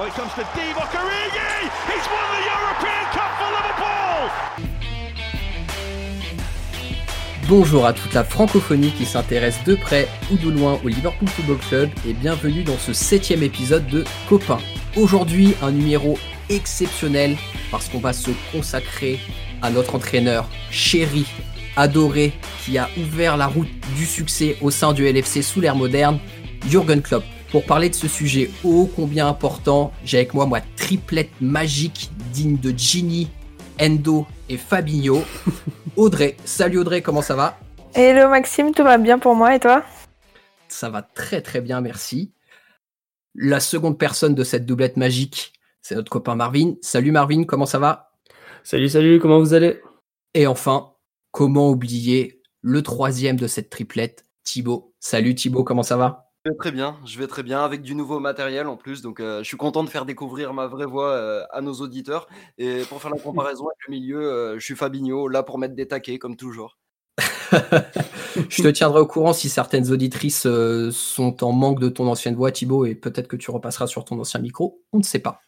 Oh! Bonjour à toute la francophonie qui s'intéresse de près ou de loin au Liverpool Football Club et bienvenue dans ce septième épisode de Copain. Aujourd'hui, un numéro exceptionnel parce qu'on va se consacrer à notre entraîneur chéri, adoré, qui a ouvert la route du succès au sein du LFC sous l'ère moderne, Jürgen Klopp. Pour parler de ce sujet ô combien important, j'ai avec moi moi triplette magique digne de Ginny, Endo et Fabinho. Audrey, salut Audrey, comment ça va? Hello Maxime, tout va bien pour moi et toi? Ça va très très bien, merci. La seconde personne de cette doublette magique, c'est notre copain Marvin. Salut Marvin, comment ça va? Salut, salut, comment vous allez? Et enfin, comment oublier le troisième de cette triplette, Thibaut. Salut Thibaut, comment ça va? Vais très bien, je vais très bien avec du nouveau matériel en plus, donc euh, je suis content de faire découvrir ma vraie voix euh, à nos auditeurs. Et pour faire la comparaison avec le milieu, euh, je suis Fabinho, là pour mettre des taquets comme toujours. je te tiendrai au courant si certaines auditrices sont en manque de ton ancienne voix, Thibaut, et peut-être que tu repasseras sur ton ancien micro, on ne sait pas.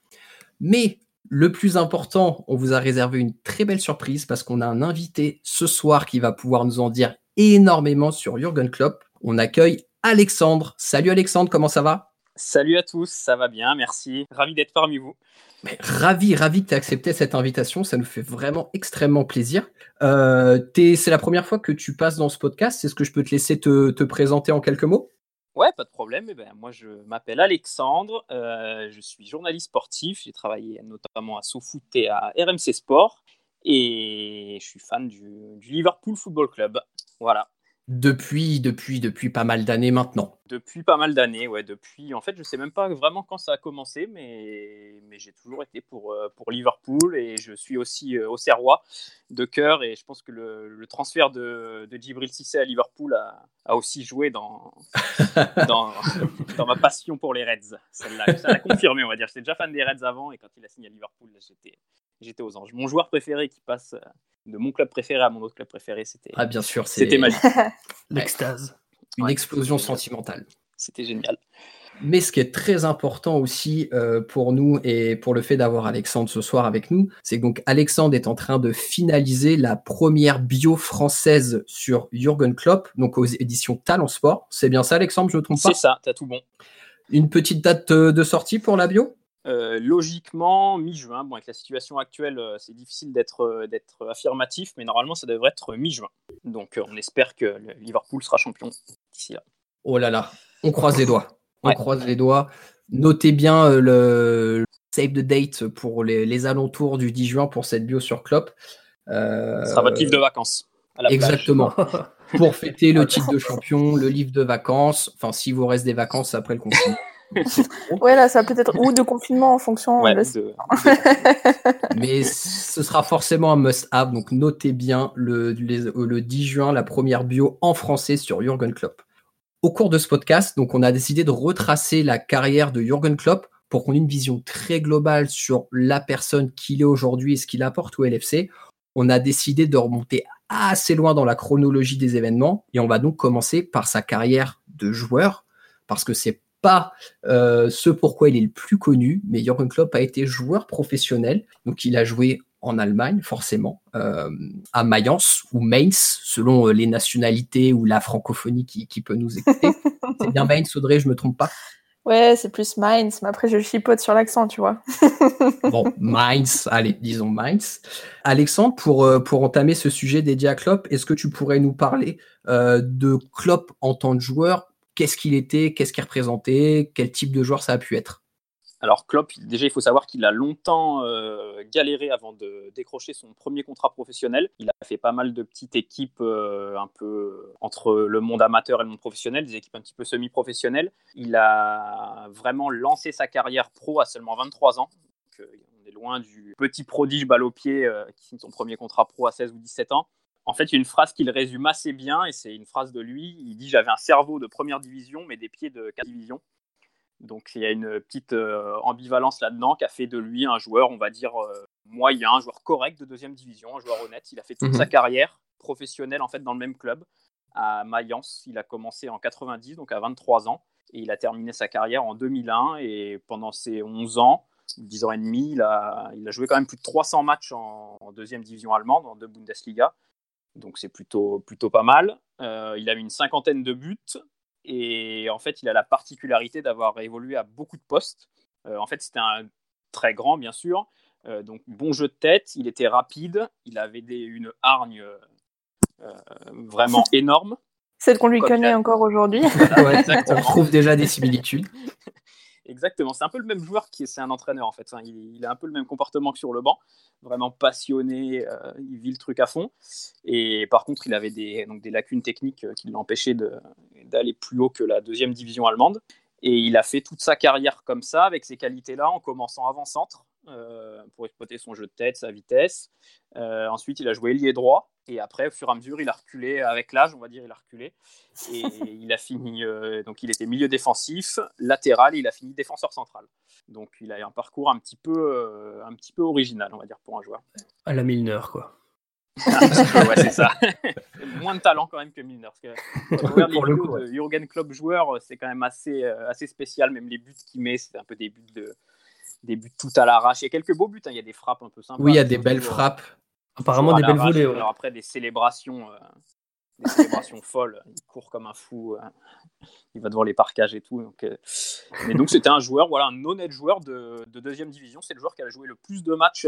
Mais le plus important, on vous a réservé une très belle surprise parce qu'on a un invité ce soir qui va pouvoir nous en dire énormément sur Jürgen Klopp. On accueille Alexandre. Salut Alexandre, comment ça va? Salut à tous, ça va bien, merci. Ravi d'être parmi vous. ravi, ravi que tu aies accepté cette invitation, ça nous fait vraiment extrêmement plaisir. Euh, c'est la première fois que tu passes dans ce podcast, est-ce que je peux te laisser te, présenter en quelques mots? Ouais, pas de problème. Eh ben, moi, je m'appelle Alexandre, euh, je suis journaliste sportif, j'ai travaillé notamment à SoFoot et à RMC Sport, et je suis fan du, du Liverpool Football Club. Voilà depuis, depuis, depuis pas mal d'années maintenant. Depuis pas mal d'années, ouais. Depuis, en fait, je sais même pas vraiment quand ça a commencé, mais, mais j'ai toujours été pour, euh, pour Liverpool et je suis aussi au euh, Serrois de cœur et je pense que le, le transfert de, de Djibril Cissé à Liverpool a, a aussi joué dans, dans, dans, ma passion pour les Reds. Ça l'a confirmé, on va dire. J'étais déjà fan des Reds avant et quand il a signé à Liverpool, j'étais j'étais aux anges. Mon joueur préféré qui passe euh, de mon club préféré à mon autre club préféré, c'était ah bien sûr, c'était magique. L'extase. Une explosion sentimentale. C'était génial. Mais ce qui est très important aussi euh, pour nous et pour le fait d'avoir Alexandre ce soir avec nous, c'est que donc Alexandre est en train de finaliser la première bio française sur Jürgen Klopp, donc aux éditions Talent Sport. C'est bien ça, Alexandre, je ne me trompe pas? C'est ça, t'as tout bon. Une petite date de sortie pour la bio? Euh, logiquement, mi-juin. Bon, avec la situation actuelle, euh, c'est difficile d'être euh, d'être affirmatif, mais normalement, ça devrait être mi-juin. Donc, on espère que Liverpool sera champion d'ici là. Oh là là, on croise les doigts. On croise les doigts. Notez bien le save the date pour les, alentours du 10 juin pour cette bio sur Klopp. Ce sera votre livre de vacances. Exactement. pour fêter le titre de champion, le livre de vacances. Enfin, si vous reste des vacances après le confinement. Ouais, là, ça peut être ou de confinement en fonction. Mais ce sera forcément un must-have. Donc, notez bien le, le 10 juin, la première bio en français sur Jürgen Klopp. Au cours de ce podcast, donc, on a décidé de retracer la carrière de Jürgen Klopp pour qu'on ait une vision très globale sur la personne qu'il est aujourd'hui et ce qu'il apporte au LFC. On a décidé de remonter assez loin dans la chronologie des événements et on va donc commencer par sa carrière de joueur parce que c'est pas euh, ce pourquoi il est le plus connu, mais Jürgen Klopp a été joueur professionnel, donc il a joué en Allemagne, forcément, euh, à Mayence ou Mainz, selon euh, les nationalités ou la francophonie qui, peut nous écouter. c'est bien Mainz, Audrey, je me trompe pas? Ouais, c'est plus Mainz, mais après je chipote sur l'accent, tu vois. bon, Mainz, allez, disons Mainz. Alexandre, pour, pour entamer ce sujet dédié à Klopp, est-ce que tu pourrais nous parler de Klopp en tant que joueur qu'est-ce qu'il était, qu'est-ce qu'il représentait, quel type de joueur ça a pu être alors Klopp, déjà il faut savoir qu'il a longtemps euh, galéré avant de décrocher son premier contrat professionnel. Il a fait pas mal de petites équipes euh, un peu entre le monde amateur et le monde professionnel, des équipes un petit peu semi-professionnelles. Il a vraiment lancé sa carrière pro à seulement 23 ans. Euh, on est loin du petit prodige balle au pied qui signe son premier contrat pro à 16 ou 17 ans. En fait, il y a une phrase qui le résume assez bien, et c'est une phrase de lui. Il dit J'avais un cerveau de première division, mais des pieds de quatrième division. Donc, il y a une petite euh, ambivalence là-dedans qui a fait de lui un joueur, on va dire, euh, moyen, un joueur correct de deuxième division, un joueur honnête. Il a fait toute mhm. sa carrière professionnelle, en fait, dans le même club, à Mayence. Il a commencé en 90, donc à 23 ans. Et il a terminé sa carrière en 2001. Et pendant ses 11 ans, 10 ans et demi, il a, il a joué quand même plus de 300 matchs en, deuxième division allemande, en deux Bundesliga. Donc c'est plutôt, plutôt pas mal. Euh, il a eu une cinquantaine de buts. Et en fait, il a la particularité d'avoir évolué à beaucoup de postes. Euh, en fait, c'était un très grand, bien sûr. Euh, donc bon jeu de tête, il était rapide, il avait des, une hargne vraiment énorme. Celle qu'on lui connaît encore aujourd'hui. on trouve déjà des similitudes. Exactement, c'est un peu le même joueur qui c'est un entraîneur en fait. Il, a un peu le même comportement que sur le banc, vraiment passionné, euh, il vit le truc à fond. Et par contre, il avait des, des lacunes techniques euh, qui l'empêchaient d'aller plus haut que la deuxième division allemande. Et il a fait toute sa carrière comme ça, avec ces qualités-là, en commençant avant-centre, pour exploiter son jeu de tête, sa vitesse. Euh, ensuite, il a joué ailier droit. Et après, au fur et à mesure, il a reculé avec l'âge, on va dire, il a reculé. Et il a fini, euh, donc il était milieu défensif, latéral, et il a fini défenseur central. Donc il a un parcours un petit peu, un petit peu original, on va dire, pour un joueur. À la Milner, quoi. ouais, c'est ça. Moins de talent quand même que Milner. Parce que, pour le coup, de Jurgen Klopp joueur, c'est quand même assez, assez spécial. Même les buts qu'il met, c'est un peu des buts de, des buts tout à l'arrache. Il y a quelques beaux buts, hein. il y a des frappes un peu sympas. Oui, il y a des belles frappes. Apparemment, des belles volées. Alors après, des célébrations, euh, des célébrations folles. Il court comme un fou. Euh, il va devant les parcages et tout. Donc, euh, Mais donc, c'était un joueur, voilà, un honnête joueur de, de deuxième division. C'est le joueur qui a joué le plus de matchs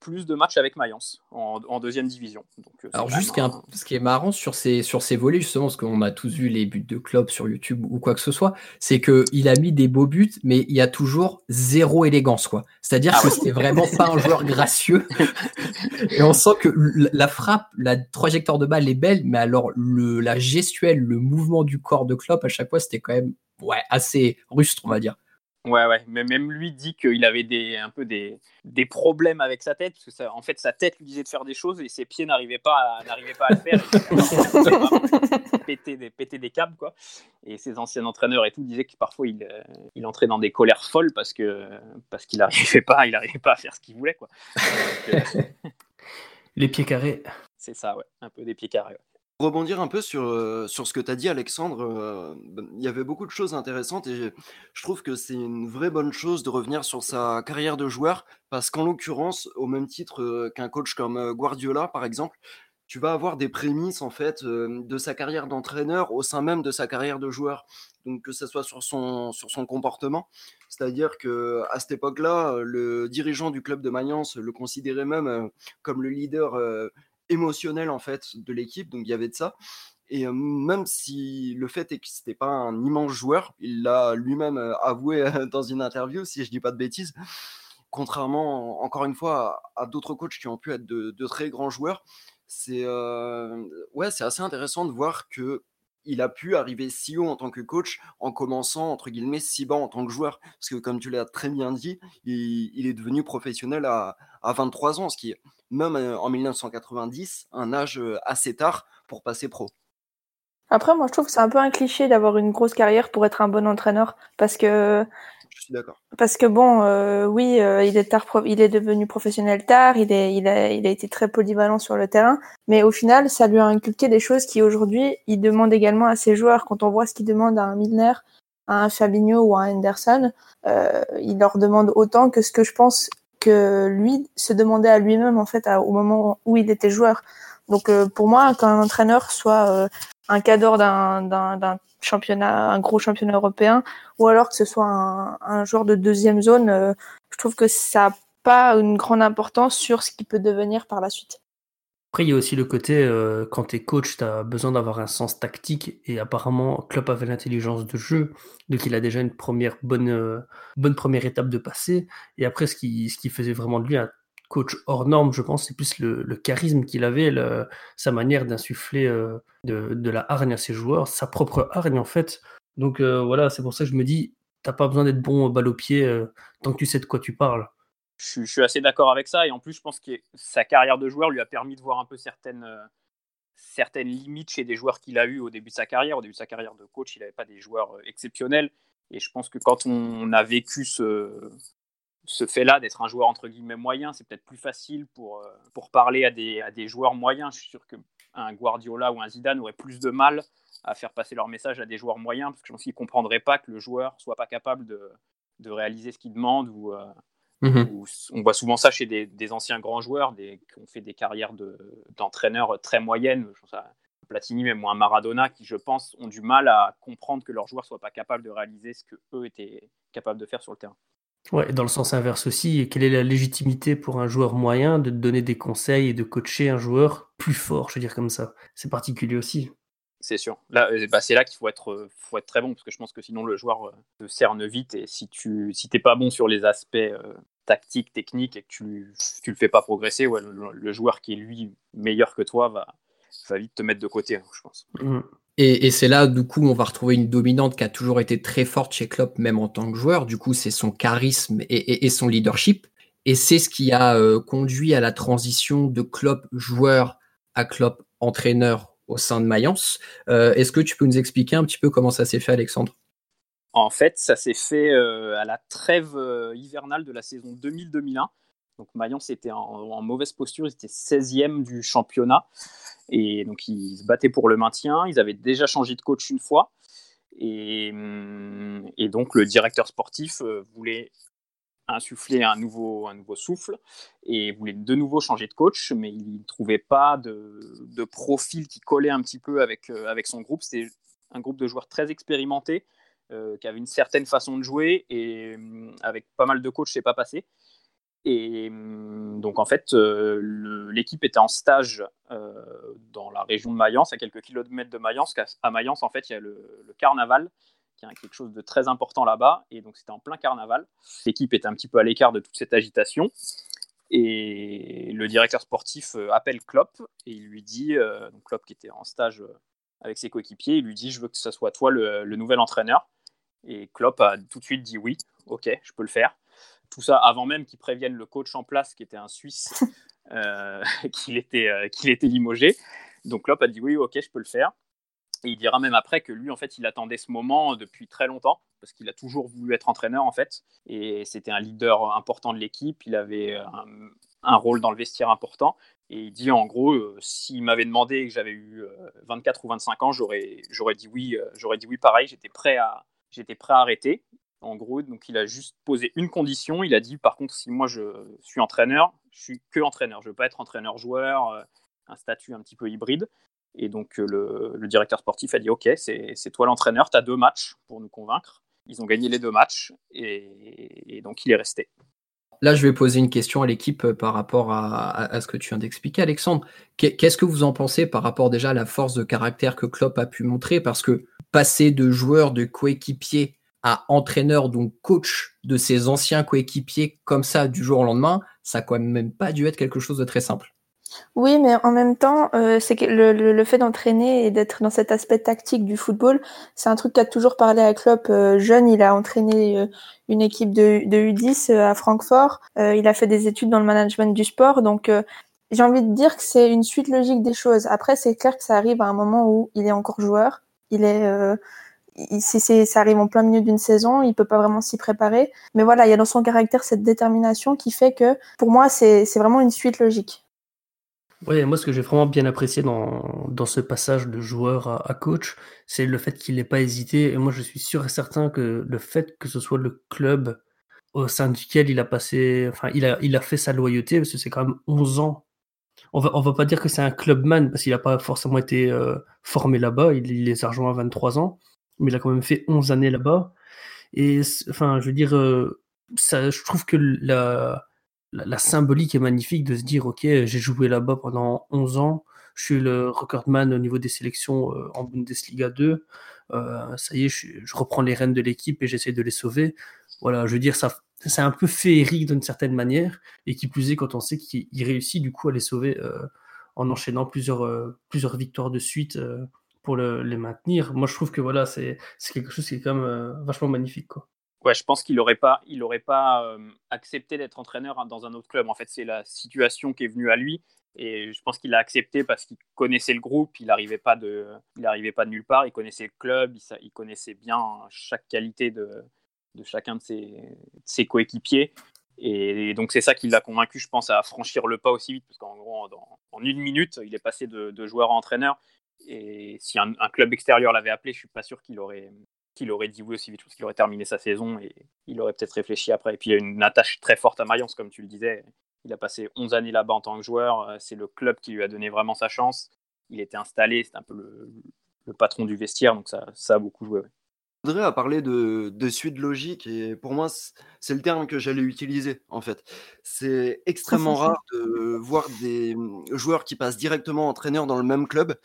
plus de matchs avec Mayence en, deuxième division. Euh, Alors juste ce qui est marrant sur ces, sur ces volets, justement, parce qu'on a tous vu les buts de club sur YouTube ou quoi que ce soit, c'est qu'il a mis des beaux buts, mais il y a toujours zéro élégance. quoi. C'est-à-dire ah que c'était vraiment pas un joueur gracieux. Et on sent que la frappe, la trajectoire de balle est belle, mais alors le, la gestuelle, le mouvement du corps de Klopp, à chaque fois, c'était quand même ouais, assez rustre, on va dire. Ouais, ouais, mais même lui dit qu'il avait des, un peu des, des problèmes avec sa tête, parce que ça, en fait, sa tête lui disait de faire des choses et ses pieds n'arrivaient pas, à, n'arrivaient pas à le faire. péter, des, péter des câbles, quoi. Et ses anciens entraîneurs et tout disaient que parfois il, euh, il entrait dans des colères folles parce que parce qu'il n'arrivait pas, il arrivait pas à faire ce qu'il voulait, quoi. Euh, Les pieds carrés. C'est ça, ouais, un peu des pieds carrés. Rebondir un peu sur, euh, sur ce que tu as dit, Alexandre, euh, il y avait beaucoup de choses intéressantes et je trouve que c'est une vraie bonne chose de revenir sur sa carrière de joueur parce qu'en l'occurrence, au même titre euh, qu'un coach comme Guardiola, par exemple, tu vas avoir des prémices en fait de sa carrière d'entraîneur au sein même de sa carrière de joueur. Donc que ce soit sur son, sur son comportement, c'est-à-dire que à cette époque-là, le dirigeant du club de Mayence le considérait même comme le leader émotionnel en fait de l'équipe, donc il y avait de ça. Et même si le fait est que c'était pas un immense joueur, il l'a lui-même avoué dans une interview, si je dis pas de bêtises. Contrairement, encore une fois, à, d'autres coachs qui ont pu être de, très grands joueurs, c'est ouais, c'est assez intéressant de voir que il a pu arriver si haut en tant que coach en commençant entre guillemets si bas en tant que joueur. Parce que comme tu l'as très bien dit, il, est devenu professionnel à, à 23 ans, ce qui même en 1990, un âge assez tard pour passer pro. Après, moi, je trouve que c'est un peu un cliché d'avoir une grosse carrière pour être un bon entraîneur, parce que. Je suis d'accord. Parce que bon, oui, il est tard, il est devenu professionnel tard, il est, il a, il a été très polyvalent sur le terrain, mais au final, ça lui a inculqué des choses qui aujourd'hui, il demande également à ses joueurs. Quand on voit ce qu'il demande à un Milner, à un Fabinho ou à un Henderson, il leur demande autant que ce que je pense que lui se demandait à lui-même en fait au moment où il était joueur. Donc euh, pour moi, qu'un entraîneur soit euh, un cadre d'un championnat, un gros championnat européen, ou alors que ce soit un, un joueur de deuxième zone, euh, je trouve que ça n'a pas une grande importance sur ce qu'il peut devenir par la suite. Après, il y a aussi le côté, euh, quand tu es coach, tu besoin d'avoir un sens tactique. Et apparemment, Klopp avait l'intelligence de jeu. Donc, il a déjà une première bonne, euh, bonne première étape de passer. Et après, ce qui, ce qui faisait vraiment de lui un coach hors norme, je pense, c'est plus le, charisme qu'il avait, sa manière d'insuffler euh, de, de, la hargne à ses joueurs, sa propre hargne, en fait. Donc, voilà, c'est pour ça que je me dis, t'as pas besoin d'être bon au balle au pied tant que tu sais de quoi tu parles je, suis assez d'accord avec ça. Et en plus, je pense que sa carrière de joueur lui a permis de voir un peu certaines, euh, certaines limites chez des joueurs qu'il a eu au début de sa carrière. Au début de sa carrière de coach, il n'avait pas des joueurs euh, exceptionnels. Et je pense que quand on a vécu ce, ce fait-là d'être un joueur entre guillemets moyen, c'est peut-être plus facile pour, euh, pour parler à des, à des joueurs moyens. Je suis sûr qu'un un Guardiola ou un Zidane aurait plus de mal à faire passer leur message à des joueurs moyens, parce que je pense qu'ils ne comprendraient pas que le joueur soit pas capable de, de réaliser ce qu'il demande. Ou, Mhm. on voit souvent ça chez des, des anciens grands joueurs des, qui ont fait des carrières d'entraîneurs très moyennes. Je pense à Platini, même ou un Maradona, qui, je pense, ont du mal à comprendre que leurs joueurs ne soient pas capables de réaliser ce qu'eux étaient capables de faire sur le terrain. Ouais, dans le sens inverse aussi, quelle est la légitimité pour un joueur moyen de donner des conseils et de coacher un joueur plus fort, je veux dire comme ça? C'est particulier aussi. C'est sûr. Là, euh, bah, c'est là qu'il faut être, euh, faut être très bon, parce que je pense que sinon le joueur euh, te cerne vite, et si tu si pas bon sur les aspects tactiques, techniques, et que tu, tu le fais pas progresser, ouais, le, joueur qui est lui meilleur que toi va, va vite te mettre de côté, je pense. Mm. Et, c'est là, du coup, on va retrouver une dominante qui a toujours été très forte chez Klopp, même en tant que joueur. Du coup, c'est son charisme et, son leadership. Et c'est ce qui a conduit à la transition de Klopp joueur à Klopp entraîneur au sein de Mayence. Euh, Est-ce que tu peux nous expliquer un petit peu comment ça s'est fait, Alexandre? En fait, ça s'est fait euh, à la trêve euh, hivernale de la saison 2000-2001. Donc Mayence était en, mauvaise posture, ils étaient 16e du championnat. Et donc ils se battaient pour le maintien. Ils avaient déjà changé de coach une fois. Et, et donc le directeur sportif voulait insuffler un nouveau, souffle et voulait de nouveau changer de coach, mais il ne trouvait pas de, profil qui collait un petit peu avec, euh, avec son groupe. C'était un groupe de joueurs très expérimentés, euh, qui avait une certaine façon de jouer et euh, avec pas mal de coachs, c'est pas passé. Et donc en fait, euh, l'équipe était en stage dans la région de Mayence, à quelques kilomètres de Mayence. À Mayence, en fait, il y a le carnaval qui est quelque chose de très important là-bas. Et donc, c'était en plein carnaval. L'équipe était un petit peu à l'écart de toute cette agitation. Et le directeur sportif euh, appelle Klopp et il lui dit, euh, donc Klopp qui était en stage euh, avec ses coéquipiers, il lui dit Je veux que ce soit toi le, le, nouvel entraîneur. Et Klopp a tout de suite dit Oui, ok, je peux le faire. Tout ça avant même qu'il prévienne le coach en place, qui était un Suisse, euh, qu'il était, euh, qu'il était limogé. Donc Klopp a dit Oui, ok, je peux le faire. Et il dira même après que lui, en fait, il attendait ce moment depuis très longtemps, parce qu'il a toujours voulu être entraîneur, en fait. Et c'était un leader important de l'équipe. Il avait un, un, rôle dans le vestiaire important. Et il dit, en gros, euh, s'il m'avait demandé que j'avais eu euh, 24 ou 25 ans, j'aurais, dit oui. Euh, j'aurais dit oui, pareil. J'étais prêt à, prêt à arrêter. En gros, donc il a juste posé une condition. Il a dit, par contre, si moi je suis entraîneur, je suis que entraîneur. Je veux pas être entraîneur-joueur, euh, un statut un petit peu hybride. Et donc, euh, le, directeur sportif a dit Ok, c'est toi l'entraîneur, tu as deux matchs pour nous convaincre. Ils ont gagné les deux matchs et, donc il est resté. Là, je vais poser une question à l'équipe par rapport à, ce que tu viens d'expliquer, Alexandre. Qu'est-ce que vous en pensez par rapport déjà à la force de caractère que Klopp a pu montrer? Parce que passer de joueur, de coéquipier à entraîneur, donc coach de ses anciens coéquipiers comme ça du jour au lendemain, ça n'a quand même pas dû être quelque chose de très simple. Oui, mais en même temps, euh, c'est que le, le, le fait d'entraîner et d'être dans cet aspect tactique du football, c'est un truc qu'a toujours parlé à Klopp. Euh, jeune, il a entraîné euh, une équipe de, de U10 à Francfort. il a fait des études dans le management du sport, donc j'ai envie de dire que c'est une suite logique des choses. Après, c'est clair que ça arrive à un moment où il est encore joueur. Il est c'est, ça arrive en plein milieu d'une saison, il peut pas vraiment s'y préparer. Mais voilà, il y a dans son caractère cette détermination qui fait que, pour moi, c'est, c'est vraiment une suite logique. Oui, moi, ce que j'ai vraiment bien apprécié dans, dans ce passage de joueur à, à coach, c'est le fait qu'il n'ait pas hésité. Et moi, je suis sûr et certain que le fait que ce soit le club au sein duquel il a passé, enfin, il a, il a fait sa loyauté, parce que c'est quand même 11 ans. On va, on va pas dire que c'est un clubman, parce qu'il n'a pas forcément été euh, formé là-bas. Il, il les a rejoints à 23 ans, mais il a quand même fait 11 années là-bas. Et, enfin, je veux dire, euh, ça, je trouve que la la, la, symbolique est magnifique de se dire ok j'ai joué là-bas pendant 11 ans je suis le recordman au niveau des sélections euh, en Bundesliga 2 euh, ça y est je, je, reprends les rênes de l'équipe et j'essaie de les sauver. Voilà je veux dire ça c'est un peu féerique d'une certaine manière et qui plus est quand on sait qu'il réussit du coup à les sauver euh, en enchaînant plusieurs euh, plusieurs victoires de suite euh, pour le, les maintenir. Moi je trouve que voilà c'est quelque chose qui est quand même euh, vachement magnifique quoi Ouais, je pense qu'il n'aurait pas, il aurait pas euh, accepté d'être entraîneur dans un autre club. En fait, c'est la situation qui est venue à lui. Et je pense qu'il a accepté parce qu'il connaissait le groupe, il n'arrivait pas, de, pas de nulle part, il connaissait le club, il, connaissait bien chaque qualité de, chacun de ses, coéquipiers. Et, donc c'est ça qui l'a convaincu, je pense, à franchir le pas aussi vite, parce qu'en gros, en une minute, il est passé de, joueur à entraîneur. Et si un, club extérieur l'avait appelé, je suis pas sûr qu'il aurait, qu'il aurait dit oui aussi vite, parce qu'il aurait terminé sa saison et il aurait peut-être réfléchi après. Et puis il y a une attache très forte à Mayence, comme tu le disais. Il a passé 11 années là-bas en tant que joueur. C'est le club qui lui a donné vraiment sa chance. Il était installé, c'est un peu le, patron du vestiaire, donc ça, ça a beaucoup joué. Audrey a parlé de, de suite logique et pour moi, c'est le terme que j'allais utiliser en fait. C'est extrêmement rare de voir des mmh, joueurs qui passent directement entraîneur dans le même club.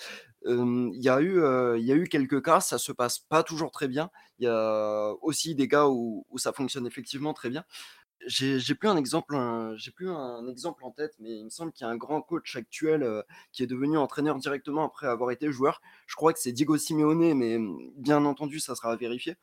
Il y, a eu, y a eu quelques cas, ça se passe pas toujours très bien. Il y a aussi des cas où, ça fonctionne effectivement très bien j'ai plus un exemple, plus un exemple en tête, mais il me semble qu'il y a un grand coach actuel qui est devenu entraîneur directement après avoir été joueur. Je crois que c'est Diego Simeone, mais mmh, bien entendu, ça sera à vérifier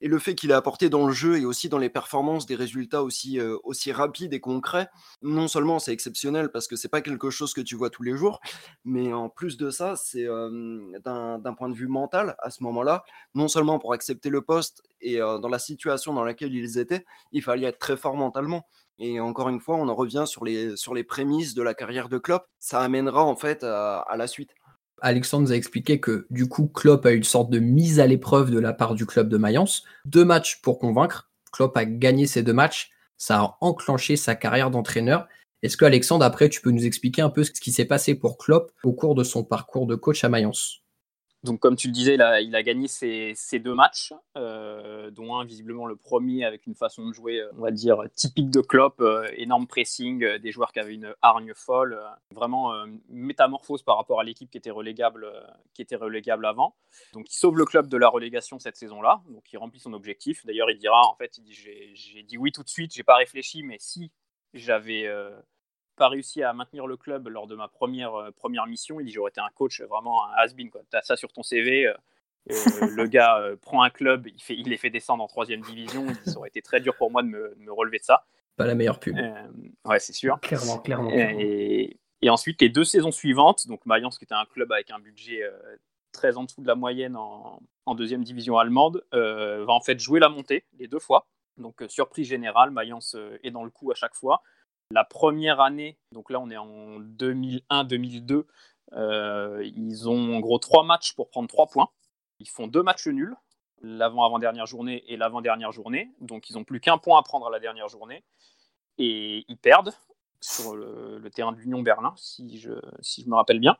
et le fait qu'il a apporté dans le jeu et aussi dans les performances des résultats aussi, euh, aussi rapides et concrets, non seulement c'est exceptionnel parce que c'est pas quelque chose que tu vois tous les jours, mais en plus de ça, c'est d'un point de vue mental à ce moment-là, non seulement pour accepter le poste et euh, dans la situation dans laquelle ils étaient, il fallait être très fort mentalement. Et encore une fois, on en revient sur les, sur les prémices de la carrière de Klopp. Ça amènera en fait à la suite. Alexandre nous a expliqué que du coup, Klopp a eu une sorte de mise à l'épreuve de la part du club de Mayence. Deux matchs pour convaincre. Klopp a gagné ces deux matchs. Ça a enclenché sa carrière d'entraîneur. Est-ce que Alexandre, après, tu peux nous expliquer un peu ce qui s'est passé pour Klopp au cours de son parcours de coach à Mayence? Donc, comme tu le disais, il a, gagné ses, deux matchs, euh, dont un visiblement le premier avec une façon de jouer, euh, on va dire, typique de Klopp, euh, énorme pressing, des joueurs qui avaient une hargne folle, vraiment métamorphose par rapport à l'équipe qui était relégable, qui était relégable avant. Donc, il sauve le club de la relégation cette saison-là, donc il remplit son objectif. D'ailleurs, il dira, en fait, il dit, j'ai dit oui tout de suite, j'ai pas réfléchi, mais si j'avais pas réussi à maintenir le club lors de ma première, euh, première mission, il dit j'aurais été un coach vraiment un has-been. Tu as ça sur ton CV. Euh, euh, le gars prend un club, il, fait, il les fait descendre en troisième division. ça aurait été très dur pour moi de me, me relever de ça. Pas la meilleure pub. ouais, c'est sûr. Clairement, clairement. Et, et, ensuite, les deux saisons suivantes, donc Mayence, qui était un club avec un budget très en dessous de la moyenne en, en deuxième division allemande, va en fait jouer la montée les deux fois. Donc, surprise générale, Mayence est dans le coup à chaque fois. La première année, donc là on est en 2001-2002, euh, ils ont en gros trois matchs pour prendre trois points. Ils font deux matchs nuls, l'avant-avant-dernière journée et l'avant-dernière journée. Donc ils n'ont plus qu'un point à prendre à la dernière journée. Et ils perdent sur le, terrain de l'Union Berlin, si je, si je me rappelle bien.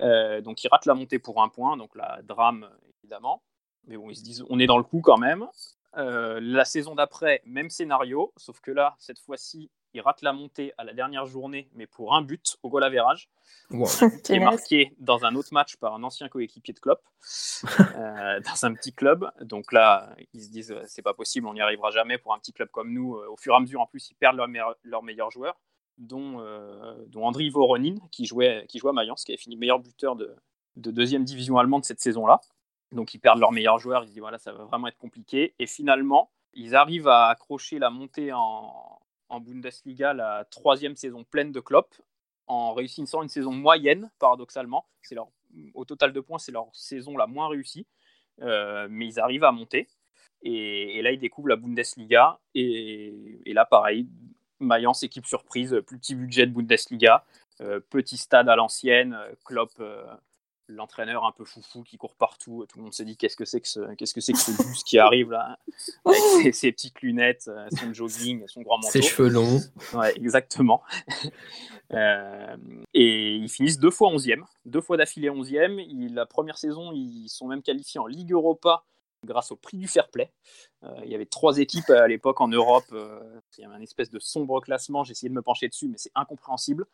Euh, donc ils ratent la montée pour un point, donc la drame évidemment. Mais bon, ils se disent on est dans le coup quand même. Euh, la saison d'après, même scénario, sauf que là, cette fois-ci, il rate la montée à la dernière journée, mais pour un but au goal average, qui est marqué dans un autre match par un ancien coéquipier de Klopp, euh, dans un petit club. Donc là, ils se disent, c'est pas possible, on n'y arrivera jamais pour un petit club comme nous. Au fur et à mesure, en plus, ils perdent leur, meilleur, leur meilleur joueur, dont, euh, dont Andriy Voronin, qui jouait, qui jouait à Mayence, qui avait fini meilleur buteur de, de deuxième division allemande cette saison-là. Donc ils perdent leur meilleur joueur, ils se disent voilà, ça va vraiment être compliqué. Et finalement, ils arrivent à accrocher la montée en, en Bundesliga, la troisième saison pleine de Klopp, en réussissant une saison moyenne, paradoxalement. C'est leur, au total de points, c'est leur saison la moins réussie. Euh, mais ils arrivent à monter. Et, là, ils découvrent la Bundesliga. Et, là, pareil, Mayence, équipe surprise, plus petit budget de Bundesliga, euh, petit stade à l'ancienne, Klopp euh, l'entraîneur un peu foufou qui court partout. Tout le monde se dit qu'est-ce que c'est que ce, qu'est-ce que c'est que ce bus qui arrive là? Avec ses, petites lunettes, euh, son jogging, son grand manteau. Ses cheveux longs. Ouais, exactement. Euh, et ils finissent deux fois 11e, deux fois d'affilée 11e. la première saison, ils sont même qualifiés en Ligue Europa grâce au prix du fair play. Euh, il y avait trois équipes à l'époque en Europe. Euh, il y avait un espèce de sombre classement. J'ai essayé de me pencher dessus, mais c'est incompréhensible.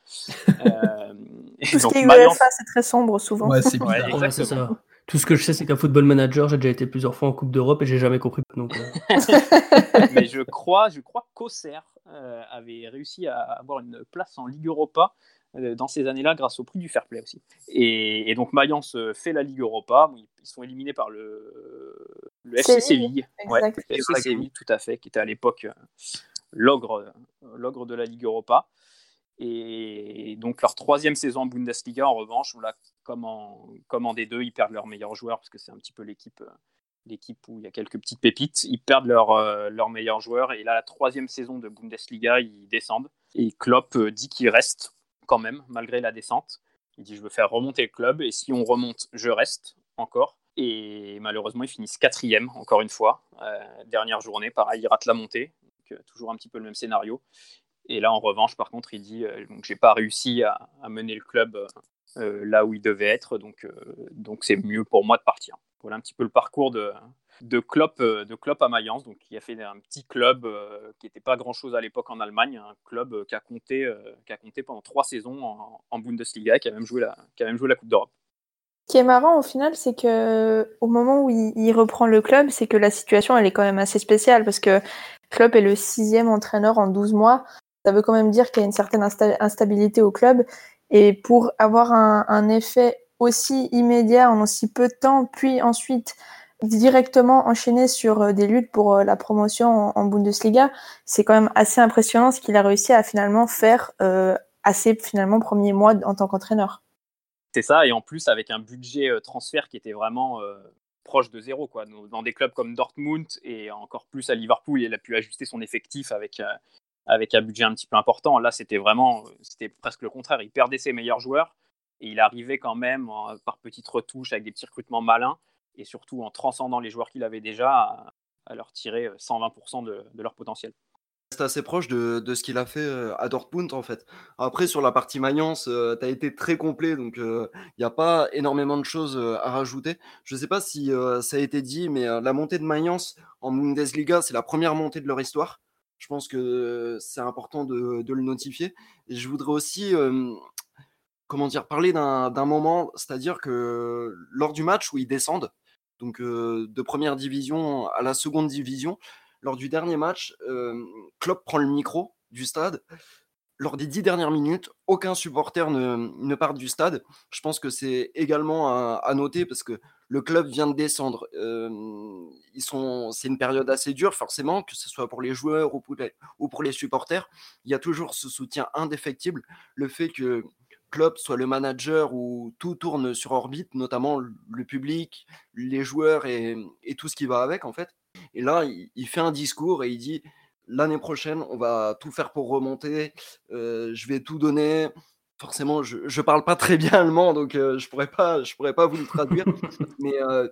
Euh, Tout ce qui est UEFA, c'est très sombre souvent. Ouais, c'est ça. Tout ce que je sais, c'est qu'un football manager, j'ai déjà été plusieurs fois en Coupe d'Europe et j'ai jamais compris. Donc, mais je crois, je crois qu'Auxerre avait réussi à avoir une place en Ligue Europa euh, dans ces années-là grâce au prix du fair play aussi. Et, donc Mayence fait la Ligue Europa. Ils sont éliminés par le, le FC Séville. Ouais, le FC Séville, tout à fait, qui était à l'époque euh, l'ogre, l'ogre de la Ligue Europa. Et donc leur troisième saison en Bundesliga, en revanche, là, comme, en, comme en D2, ils perdent leurs meilleurs joueurs parce que c'est un petit peu l'équipe, euh, l'équipe où il y a quelques petites pépites. Ils perdent leurs leur meilleurs joueurs et là, la troisième saison de Bundesliga, ils descendent. Et Klopp dit qu'il reste quand même, malgré la descente. Il dit je veux faire remonter le club et si on remonte, je reste encore. Et malheureusement, ils finissent quatrième, encore une fois. Euh, dernière journée, pareil, il rate la montée. Euh, toujours un petit peu le même scénario. Et là, en revanche, par contre, il dit euh, donc j'ai pas réussi à, mener le club là où il devait être, donc donc c'est mieux pour moi de partir. Voilà un petit peu le parcours de de Klopp, de Klopp à Mayence, donc qui a fait un petit club qui n'était pas grand chose à l'époque en Allemagne, un club qui a compté qui a compté pendant trois saisons en, en Bundesliga, qui a même joué la qui a même joué la Coupe d'Europe. Ce qui est marrant au final, c'est que au moment où il, reprend le club, c'est que la situation elle est quand même assez spéciale parce que Klopp est le sixième entraîneur en 12 mois. Ça veut quand même dire qu'il y a une certaine instabilité au club. Et pour avoir un, effet aussi immédiat en aussi peu de temps, puis ensuite directement enchaîné sur euh, des luttes pour euh, la promotion en, Bundesliga, c'est quand même assez impressionnant ce qu'il a réussi à finalement faire euh, assez finalement premier mois en tant qu'entraîneur. C'est ça, et en plus avec un budget euh, transfert qui était vraiment proche de zéro. Quoi. Dans des clubs comme Dortmund et encore plus à Liverpool, il a pu ajuster son effectif avec, avec un budget un petit peu important. Là, c'était vraiment, c'était presque le contraire. Il perdait ses meilleurs joueurs et il arrivait quand même par petites retouches avec des petits recrutements malins et surtout en transcendant les joueurs qu'il avait déjà à, leur tirer 120% de leur potentiel assez proche de, ce qu'il a fait euh, à Dortmund en fait. Après sur la partie Mayence, euh, tu as été très complet donc il euh, n'y a pas énormément de choses à rajouter. Je ne sais pas si ça a été dit mais la montée de Mayence en Bundesliga, c'est la première montée de leur histoire. Je pense que c'est important de, le notifier. Et je voudrais aussi comment dire parler d'un moment, c'est-à-dire que lors du match où ils descendent donc de première division à la seconde division, lors du dernier match, Klopp prend le micro du stade. Lors des dix dernières minutes, aucun supporter ne, part du stade. Je pense que c'est également à, noter parce que le club vient de descendre. Ils sont, c'est une période assez dure, forcément, que ce soit pour les joueurs ou pour les, ou pour les supporters. Il y a toujours ce soutien indéfectible. Le fait que Klopp soit le manager où tout tourne sur orbite, notamment le public, les joueurs et, et tout ce qui va avec, en fait. Et là, il, fait un discours et il dit l'année prochaine, on va tout faire pour remonter. Euh, je vais tout donner. Forcément, je ne parle pas très bien allemand, donc euh, je ne pourrais, pas, je pourrais pas vous le traduire. mais euh,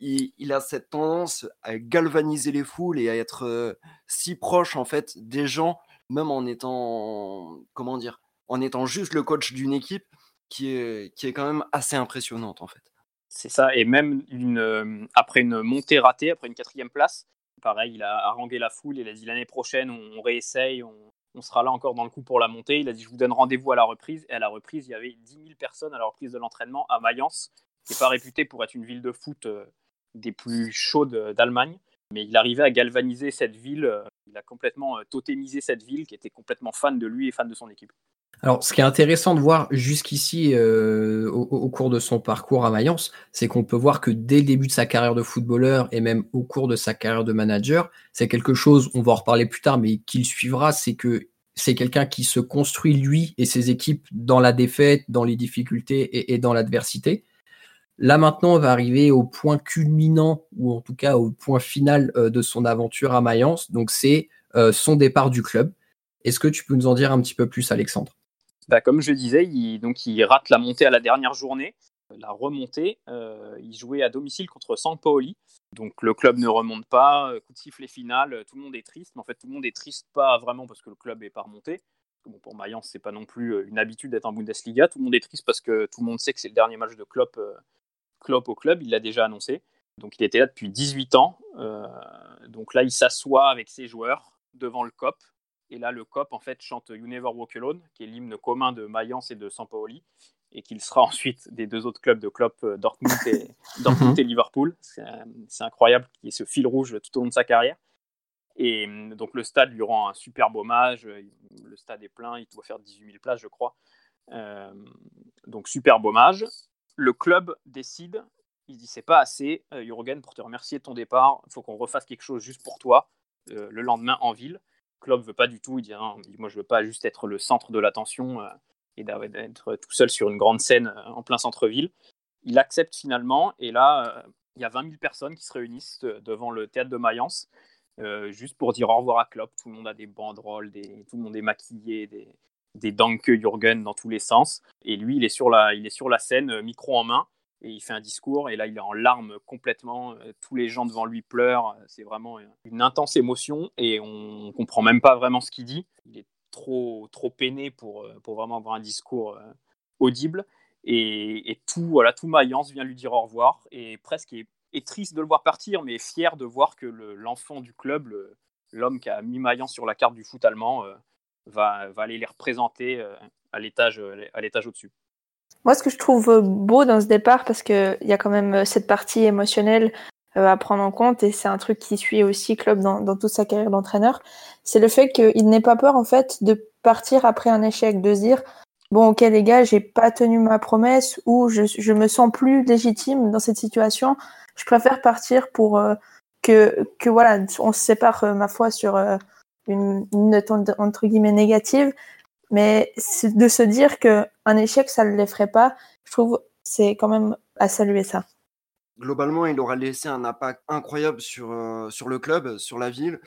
il, a cette tendance à galvaniser les foules et à être si proche en fait des gens, même en étant, comment dire, en étant juste le coach d'une équipe qui est, qui est quand même assez impressionnante en fait. C'est ça, et même une, euh, après une montée ratée, après une quatrième place, pareil, il a harangué la foule, il a dit l'année prochaine, on, réessaye, on, sera là encore dans le coup pour la montée. Il a dit je vous donne rendez-vous à la reprise, et à la reprise, il y avait 10 000 personnes à la reprise de l'entraînement à Mayence, qui n'est pas réputée pour être une ville de foot euh, des plus chaudes d'Allemagne, mais il arrivait à galvaniser cette ville, euh, il a complètement totémisé cette ville qui était complètement fan de lui et fan de son équipe. Alors, ce qui est intéressant de voir jusqu'ici euh, au, cours de son parcours à Mayence, c'est qu'on peut voir que dès le début de sa carrière de footballeur et même au cours de sa carrière de manager, c'est quelque chose, on va en reparler plus tard, mais qu'il suivra, c'est que c'est quelqu'un qui se construit lui et ses équipes dans la défaite, dans les difficultés et, dans l'adversité. Là maintenant, on va arriver au point culminant, ou en tout cas au point final euh, de son aventure à Mayence, donc c'est euh, son départ du club. Est-ce que tu peux nous en dire un petit peu plus, Alexandre? Bah, comme je disais, il, rate la montée à la dernière journée. La remontée, euh, il jouait à domicile contre Paoli. Donc le club ne remonte pas, euh, coup de sifflet final, tout le monde est triste. Mais en fait, tout le monde est triste pas vraiment parce que le club n'est pas remonté. Bon, pour Mayence, c'est pas non plus euh, une habitude d'être en Bundesliga. Tout le monde est triste parce que tout le monde sait que c'est le dernier match de Klopp au club. Il l'a déjà annoncé. Donc il était là depuis 18 ans. donc là, il s'assoit avec ses joueurs devant le COP et là, le COP en fait chante You Never Walk Alone, qui est l'hymne commun de Mayence et de Sampaoli, et qu'il sera ensuite des deux autres clubs de Klopp, euh, Dortmund et, Dortmund et Liverpool. C'est incroyable qu'il y ait ce fil rouge tout au long de sa carrière. Et hum, donc le stade lui rend un superbe hommage. Le stade est plein, il doit faire 18 000 places, je crois. Euh, donc superbe hommage. Le club décide, il dit c'est pas assez, euh, Jürgen, pour te remercier de ton départ, il faut qu'on refasse quelque chose juste pour toi le lendemain en ville. Klopp veut pas du tout. Il dit, moi, je veux pas juste être le centre de l'attention euh, et d'être tout seul sur une grande scène euh, en plein centre-ville. Il accepte finalement, et là, euh, il y a 20 000 personnes qui se réunissent devant le théâtre de Mayence, juste pour dire au revoir à Klopp. Tout le monde a des banderoles, tout le monde est maquillé, des, des Danke Jürgen dans tous les sens. Et lui, il est sur la, il est sur la scène, micro en main, et il fait un discours. Et là, il est en larmes complètement. Tous les gens devant lui pleurent. C'est vraiment une intense émotion, et on comprend même pas vraiment ce qu'il dit. Il est trop, trop peiné pour, pour vraiment avoir un discours audible. Et, tout, voilà, tout Mayence vient lui dire au revoir et presque est, triste de le voir partir, mais fier de voir que l'enfant du club, l'homme qui a mis Mayence sur la carte du foot allemand, euh, va, va, aller les représenter euh, à l'étage au-dessus. Moi, ce que je trouve beau dans ce départ, parce qu'il y a quand même cette partie émotionnelle euh, à prendre en compte, et c'est un truc qui suit aussi Club dans, toute sa carrière d'entraîneur, c'est le fait qu'il n'ait pas peur en fait de partir après un échec, de se dire bon, ok les gars, j'ai pas tenu ma promesse ou je, me sens plus légitime dans cette situation. Je préfère partir pour euh, que, que voilà, on se sépare, euh, ma foi, sur euh, une, note entre guillemets négative. Mais de se dire que un échec, ça ne l'effraie pas, je trouve c'est quand même à saluer ça globalement, il aura laissé un impact incroyable sur, euh, sur le club, sur la ville.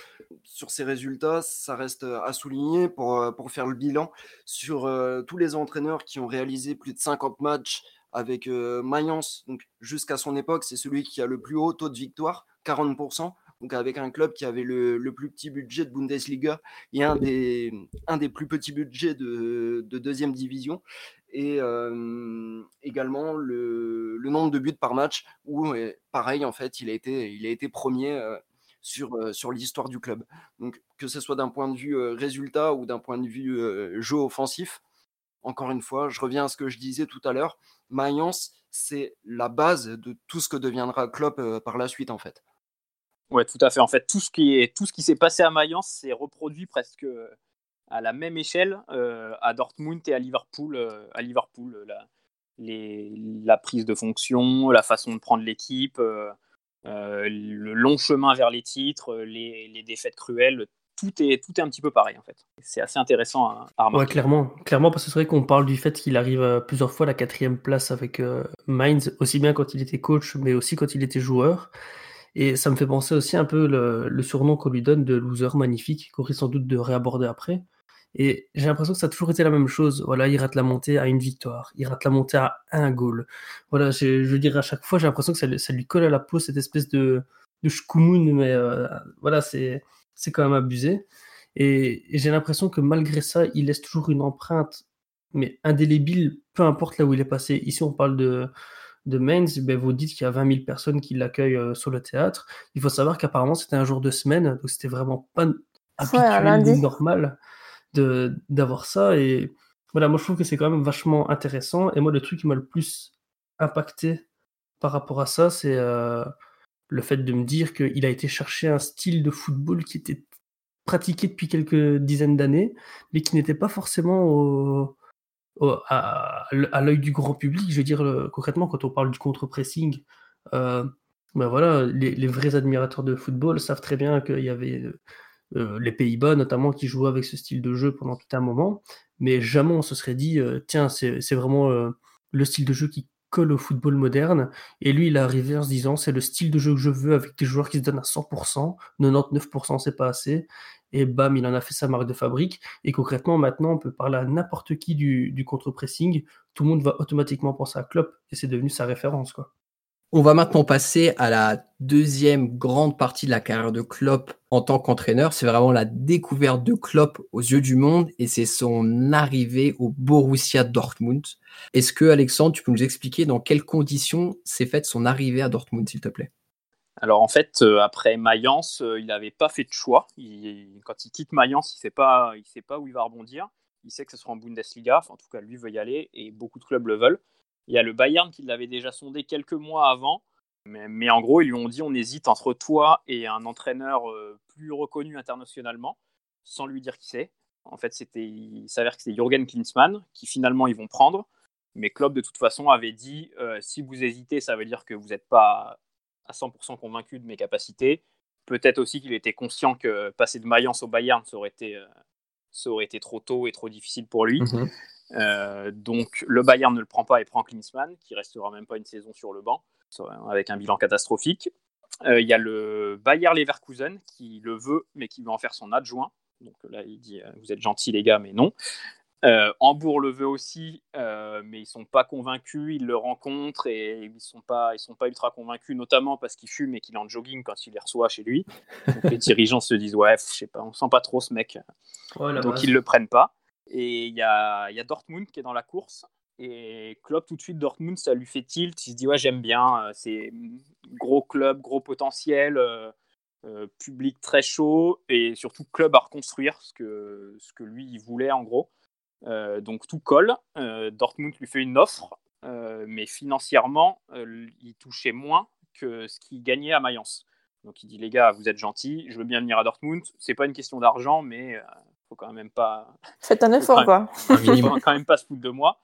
Sur ses résultats, ça reste euh, à souligner pour, euh, pour faire le bilan sur tous les entraîneurs qui ont réalisé plus de 50 matchs avec Mayence. Jusqu'à son époque, c'est celui qui a le plus haut taux de victoire, 40%. Donc, avec un club qui avait le, le plus petit budget de Bundesliga et un des, un des plus petits budgets de, de deuxième division. Et également le, nombre de buts par match où pareil en fait il a été il a été premier sur sur l'histoire du club. Donc que ce soit d'un point de vue résultat ou d'un point de vue jeu offensif encore une fois je reviens à ce que je disais tout à l'heure Mayence c'est la base de tout ce que deviendra Klopp par la suite en fait ouais tout à fait en fait tout ce qui est tout ce qui s'est passé à Mayence c'est reproduit presque à la même échelle euh, à Dortmund et à Liverpool. Euh, à Liverpool la, prise de fonction, la façon de prendre l'équipe, euh, le long chemin vers les titres, les, défaites cruelles. Tout est, tout est un petit peu pareil en fait. C'est assez intéressant à, remarquer. Ouais, clairement, clairement parce que c'est vrai qu'on parle du fait qu'il arrive plusieurs fois à la quatrième place avec Mainz, aussi bien quand il était coach, mais aussi quand il était joueur. Et ça me fait penser aussi un peu le, surnom qu'on lui donne de loser magnifique, qu'on risque sans doute de réaborder après. Et j'ai l'impression que ça a toujours été la même chose. Voilà, il rate la montée à une victoire, il rate la montée à un goal. Voilà, je dire, à chaque fois, j'ai l'impression que ça, lui colle à la peau cette espèce de, de mais euh, voilà, c'est, quand même abusé. Et, j'ai l'impression que malgré ça, il laisse toujours une empreinte, mais indélébile, peu importe là où il est passé. Ici, on parle de, de Mainz, ben vous dites qu'il y a 20 000 personnes qui l'accueillent euh, sur le théâtre. Il faut savoir qu'apparemment, c'était un jour de semaine, donc c'était vraiment pas habituel ou normal d'avoir ça. Et voilà, moi je trouve que c'est quand même vachement intéressant. Et moi, le truc qui m'a le plus impacté par rapport à ça, c'est euh, le fait de me dire qu'il a été chercher un style de football qui était pratiqué depuis quelques dizaines d'années, mais qui n'était pas forcément au, à, l'œil du grand public. Je veux dire, concrètement, quand on parle du contre-pressing, euh, ben voilà, les, vrais admirateurs de football savent très bien qu'il y avait euh, les Pays-Bas notamment qui jouaient avec ce style de jeu pendant tout un moment, mais jamais on se serait dit euh, tiens c'est vraiment euh, le style de jeu qui colle au football moderne. Et lui, il est arrivé en se disant c'est le style de jeu que je veux avec des joueurs qui se donnent à 100%, 99% c'est pas assez. Et bam, il en a fait sa marque de fabrique. Et concrètement, maintenant, on peut parler à n'importe qui du, du contre-pressing. Tout le monde va automatiquement penser à Klopp et c'est devenu sa référence. quoi. On va maintenant passer à la deuxième grande partie de la carrière de Klopp en tant qu'entraîneur. C'est vraiment la découverte de Klopp aux yeux du monde et c'est son arrivée au Borussia Dortmund. Est-ce que, Alexandre, tu peux nous expliquer dans quelles conditions s'est faite son arrivée à Dortmund, s'il te plaît? Alors en fait, euh, après Mayence, euh, il n'avait pas fait de choix. quand il quitte Mayence, il ne sait, pas, où il va rebondir. Il sait que ce sera en Bundesliga. en tout cas, lui veut y aller et beaucoup de clubs le veulent. Il y a le Bayern qui l'avait déjà sondé quelques mois avant. Mais, en gros, ils lui ont dit on hésite entre toi et un entraîneur euh, plus reconnu internationalement, sans lui dire qui c'est. En fait, il s'avère que c'est Jürgen Klinsmann qui finalement ils vont prendre. Mais Klopp, de toute façon, avait dit si vous hésitez, ça veut dire que vous n'êtes pas à 100% convaincu de mes capacités. Peut-être aussi qu'il était conscient que passer de Mayence au Bayern, ça aurait été, euh, ça aurait été trop tôt et trop difficile pour lui. Mhm. Euh, donc le Bayern ne le prend pas et prend Klinsmann, qui restera même pas une saison sur le banc, avec un bilan catastrophique. Euh, il y a le Bayer Leverkusen qui le veut, mais qui veut en faire son adjoint. Donc là, il dit Vous êtes gentils, les gars, mais non. Euh, Hambourg le veut aussi, euh, mais ils sont pas convaincus. Ils le rencontrent et ils sont pas, ils sont pas ultra convaincus, notamment parce qu'il fume et qu'il est en jogging quand il les reçoit chez lui. Donc les dirigeants se disent ouais, je sais pas, on sent pas trop ce mec, donc base. ils le prennent pas. Et il y a, il y a Dortmund qui est dans la course. Et Klopp, tout de suite, Dortmund, ça lui fait tilt. Il se dit, ouais, j'aime bien. euh, C'est gros club, gros potentiel, euh, public très chaud et surtout club à reconstruire, ce que, ce que lui, il voulait en gros. Euh, donc tout colle. Euh, Dortmund lui fait une offre, euh, mais financièrement, euh, il touchait moins que ce qu'il gagnait à Mayence. Donc il dit, les gars, vous êtes gentils, je veux bien venir à Dortmund. C'est pas une question d'argent, mais euh, faut quand même pas Faites un effort, quoi. Il minimum. va quand même pas se foutre de moi.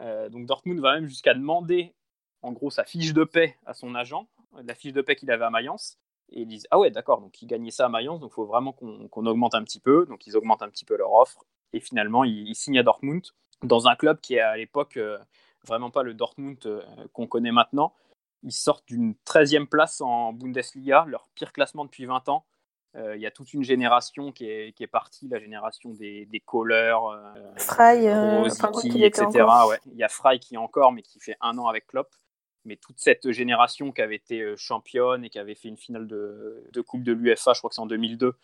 Euh, donc Dortmund va même jusqu'à demander, en gros, sa fiche de paix à son agent, la fiche de paix qu'il avait à Mayence. Et ils disent Ah ouais, d'accord, donc il gagnait ça à Mayence, donc il faut vraiment qu'on qu'on augmente un petit peu. Donc ils augmentent un petit peu leur offre. Et finalement, ils, ils signent à Dortmund, dans un club qui est à l'époque euh, vraiment pas le Dortmund euh, qu'on connaît maintenant. Ils sortent d'une 13e place en Bundesliga, leur pire classement depuis 20 ans. Euh, Il y a toute une génération qui est, qui est partie, la génération des, des Kohler, euh, Fry, euh, enfin, il etc. Ouais. Il y a Fry qui est encore, mais qui fait un an avec Klopp. Mais toute cette génération qui avait été championne et qui avait fait une finale de, de Coupe de l'UFA, je crois que c'est en 2002,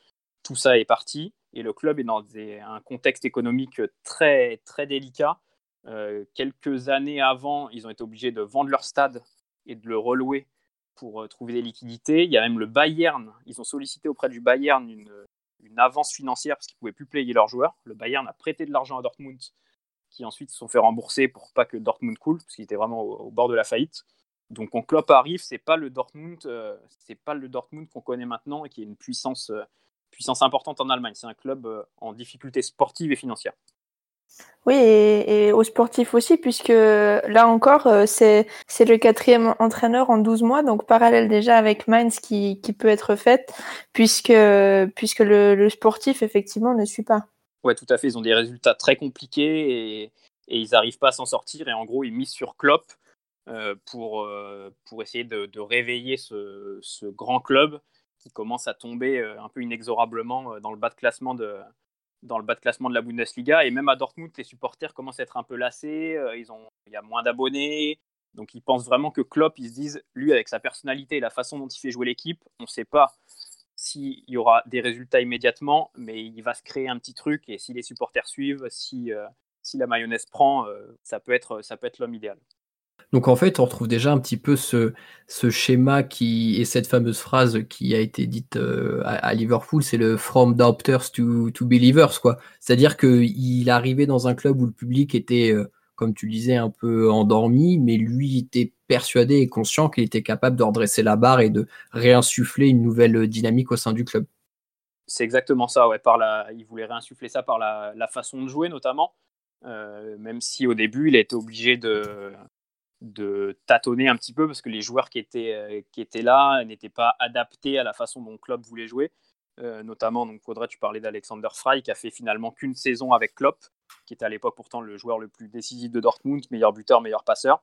tout ça est parti. Et le club est dans un contexte économique très, très délicat. Euh, quelques années avant, ils ont été obligés de vendre leur stade et de le relouer pour euh, trouver des liquidités. Il y a même le Bayern. Ils ont sollicité auprès du Bayern une, avance financière parce qu'ils ne pouvaient plus payer leurs joueurs. Le Bayern a prêté de l'argent à Dortmund qui ensuite se sont fait rembourser pour pas que Dortmund coule, parce qu'il était vraiment au, bord de la faillite. Donc quand Klopp arrive, c'est pas le Dortmund, euh, c'est pas le Dortmund qu'on connaît maintenant et qui est une puissance, puissance importante en Allemagne. C'est un club euh, en difficulté sportive et financière. Oui, et, et aux sportifs aussi, puisque là encore, euh, c'est le quatrième entraîneur en 12 mois, donc parallèle déjà avec Mainz qui, qui peut être faite, puisque, puisque le, le sportif, effectivement, ne suit pas. Ouais, tout à fait. Ils ont des résultats très compliqués et, et ils n'arrivent pas à s'en sortir. Et en gros, ils misent sur Klopp euh, pour, euh, pour essayer de, de réveiller ce, ce grand club qui commence à tomber euh, un peu inexorablement euh, dans le bas de classement de, dans le bas de classement de la Bundesliga. Et même à Dortmund, les supporters commencent à être un peu lassés. euh, Ils ont, il y a moins d'abonnés. Donc ils pensent vraiment que Klopp, ils se disent, lui, avec sa personnalité et la façon dont il fait jouer l'équipe, on ne sait pas s'il y aura des résultats immédiatement, mais il va se créer un petit truc. Et si les supporters suivent, si, si la mayonnaise prend, ça peut être, ça peut être l'homme idéal. Donc en fait, on retrouve déjà un petit peu ce, schéma qui et cette fameuse phrase qui a été dite euh, à, Liverpool, c'est le from doubters to, to believers, quoi. C'est-à-dire qu'il arrivait dans un club où le public était, euh, comme tu le disais, un peu endormi, mais lui était persuadé et conscient qu'il était capable de redresser la barre et de réinsuffler une nouvelle dynamique au sein du club. C'est exactement ça, ouais. Par la, il voulait réinsuffler ça par la, la façon de jouer notamment, euh, même si au début il a été obligé de, de tâtonner un petit peu parce que les joueurs qui étaient, euh, qui étaient là n'étaient pas adaptés à la façon dont Klopp voulait jouer. Euh, notamment, donc Audrey, tu parlais d'Alexander Frey qui a fait finalement qu'une saison avec Klopp, qui était à l'époque pourtant le joueur le plus décisif de Dortmund, meilleur buteur, meilleur passeur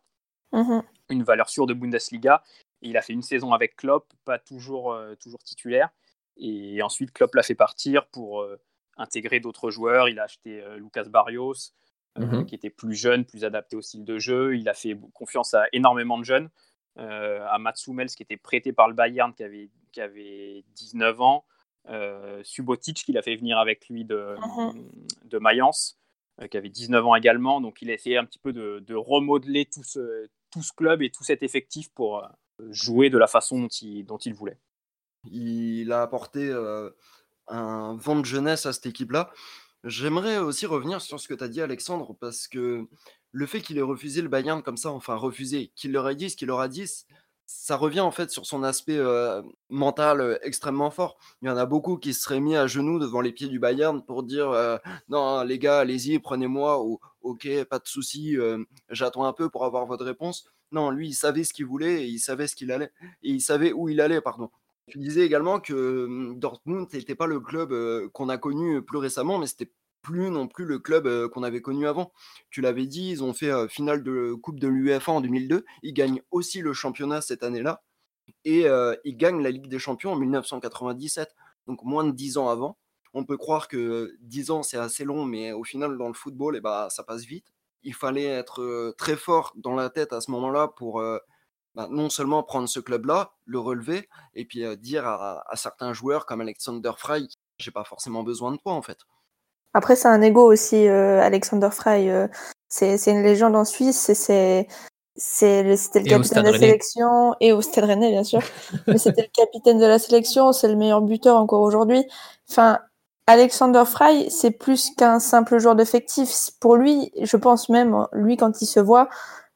Mhm. une valeur sûre de Bundesliga. Et il a fait une saison avec Klopp, pas toujours, euh, toujours titulaire. Et ensuite, Klopp l'a fait partir pour euh, intégrer d'autres joueurs. Il a acheté Lucas Barrios, euh, Mhm. qui était plus jeune, plus adapté au style de jeu. Il a fait confiance à énormément de jeunes. Euh, à Mats Hummels, qui était prêté par le Bayern, qui avait, qui avait 19 ans. Euh, Subotic, qu'il a fait venir avec lui de, de Mayence, euh, qui avait 19 ans également. Donc il a essayé un petit peu de, de remodeler tout ce, tout ce club et tout cet effectif pour jouer de la façon dont il, dont il voulait. Il a apporté euh, un vent de jeunesse à cette équipe-là. J'aimerais aussi revenir sur ce que tu as dit, Alexandre, parce que le fait qu'il ait refusé le Bayern comme ça, enfin refusé, qu'il leur ait dit ce qu'il leur a dit, ça revient en fait sur son aspect euh, mental euh, extrêmement fort. Il y en a beaucoup qui se seraient mis à genoux devant les pieds du Bayern pour dire euh, non les gars, allez-y, prenez-moi, ou ok, pas de souci, j'attends un peu pour avoir votre réponse. Non, lui, il savait ce qu'il voulait, et il savait ce qu'il allait, il savait où il allait, pardon. Tu disais également que hum, Dortmund n'était pas le club qu'on a connu plus récemment, mais c'était plus non plus le club qu'on avait connu avant. Tu l'avais dit, ils ont fait finale de Coupe de l'UEFA en 2002. Ils gagnent aussi le championnat cette année-là. Et ils gagnent la Ligue des Champions en 1997, donc moins de 10 ans avant. on peut croire que 10 ans c'est assez long, mais au final dans le football, eh ben, ça passe vite. Il fallait être très fort dans la tête à ce moment-là pour bah, non seulement prendre ce club-là, le relever, et puis dire à, certains joueurs comme Alexander Fry, j'ai pas forcément besoin de toi en fait. Après, c'est un ego aussi, Alexander Fry. c'est une légende en Suisse, c'est c'était le capitaine de la sélection et au Stade Rennais bien sûr mais c'était le capitaine de la sélection c'est le meilleur buteur encore aujourd'hui enfin Alexander Fry c'est plus qu'un simple joueur d'effectif pour lui je pense même lui quand il se voit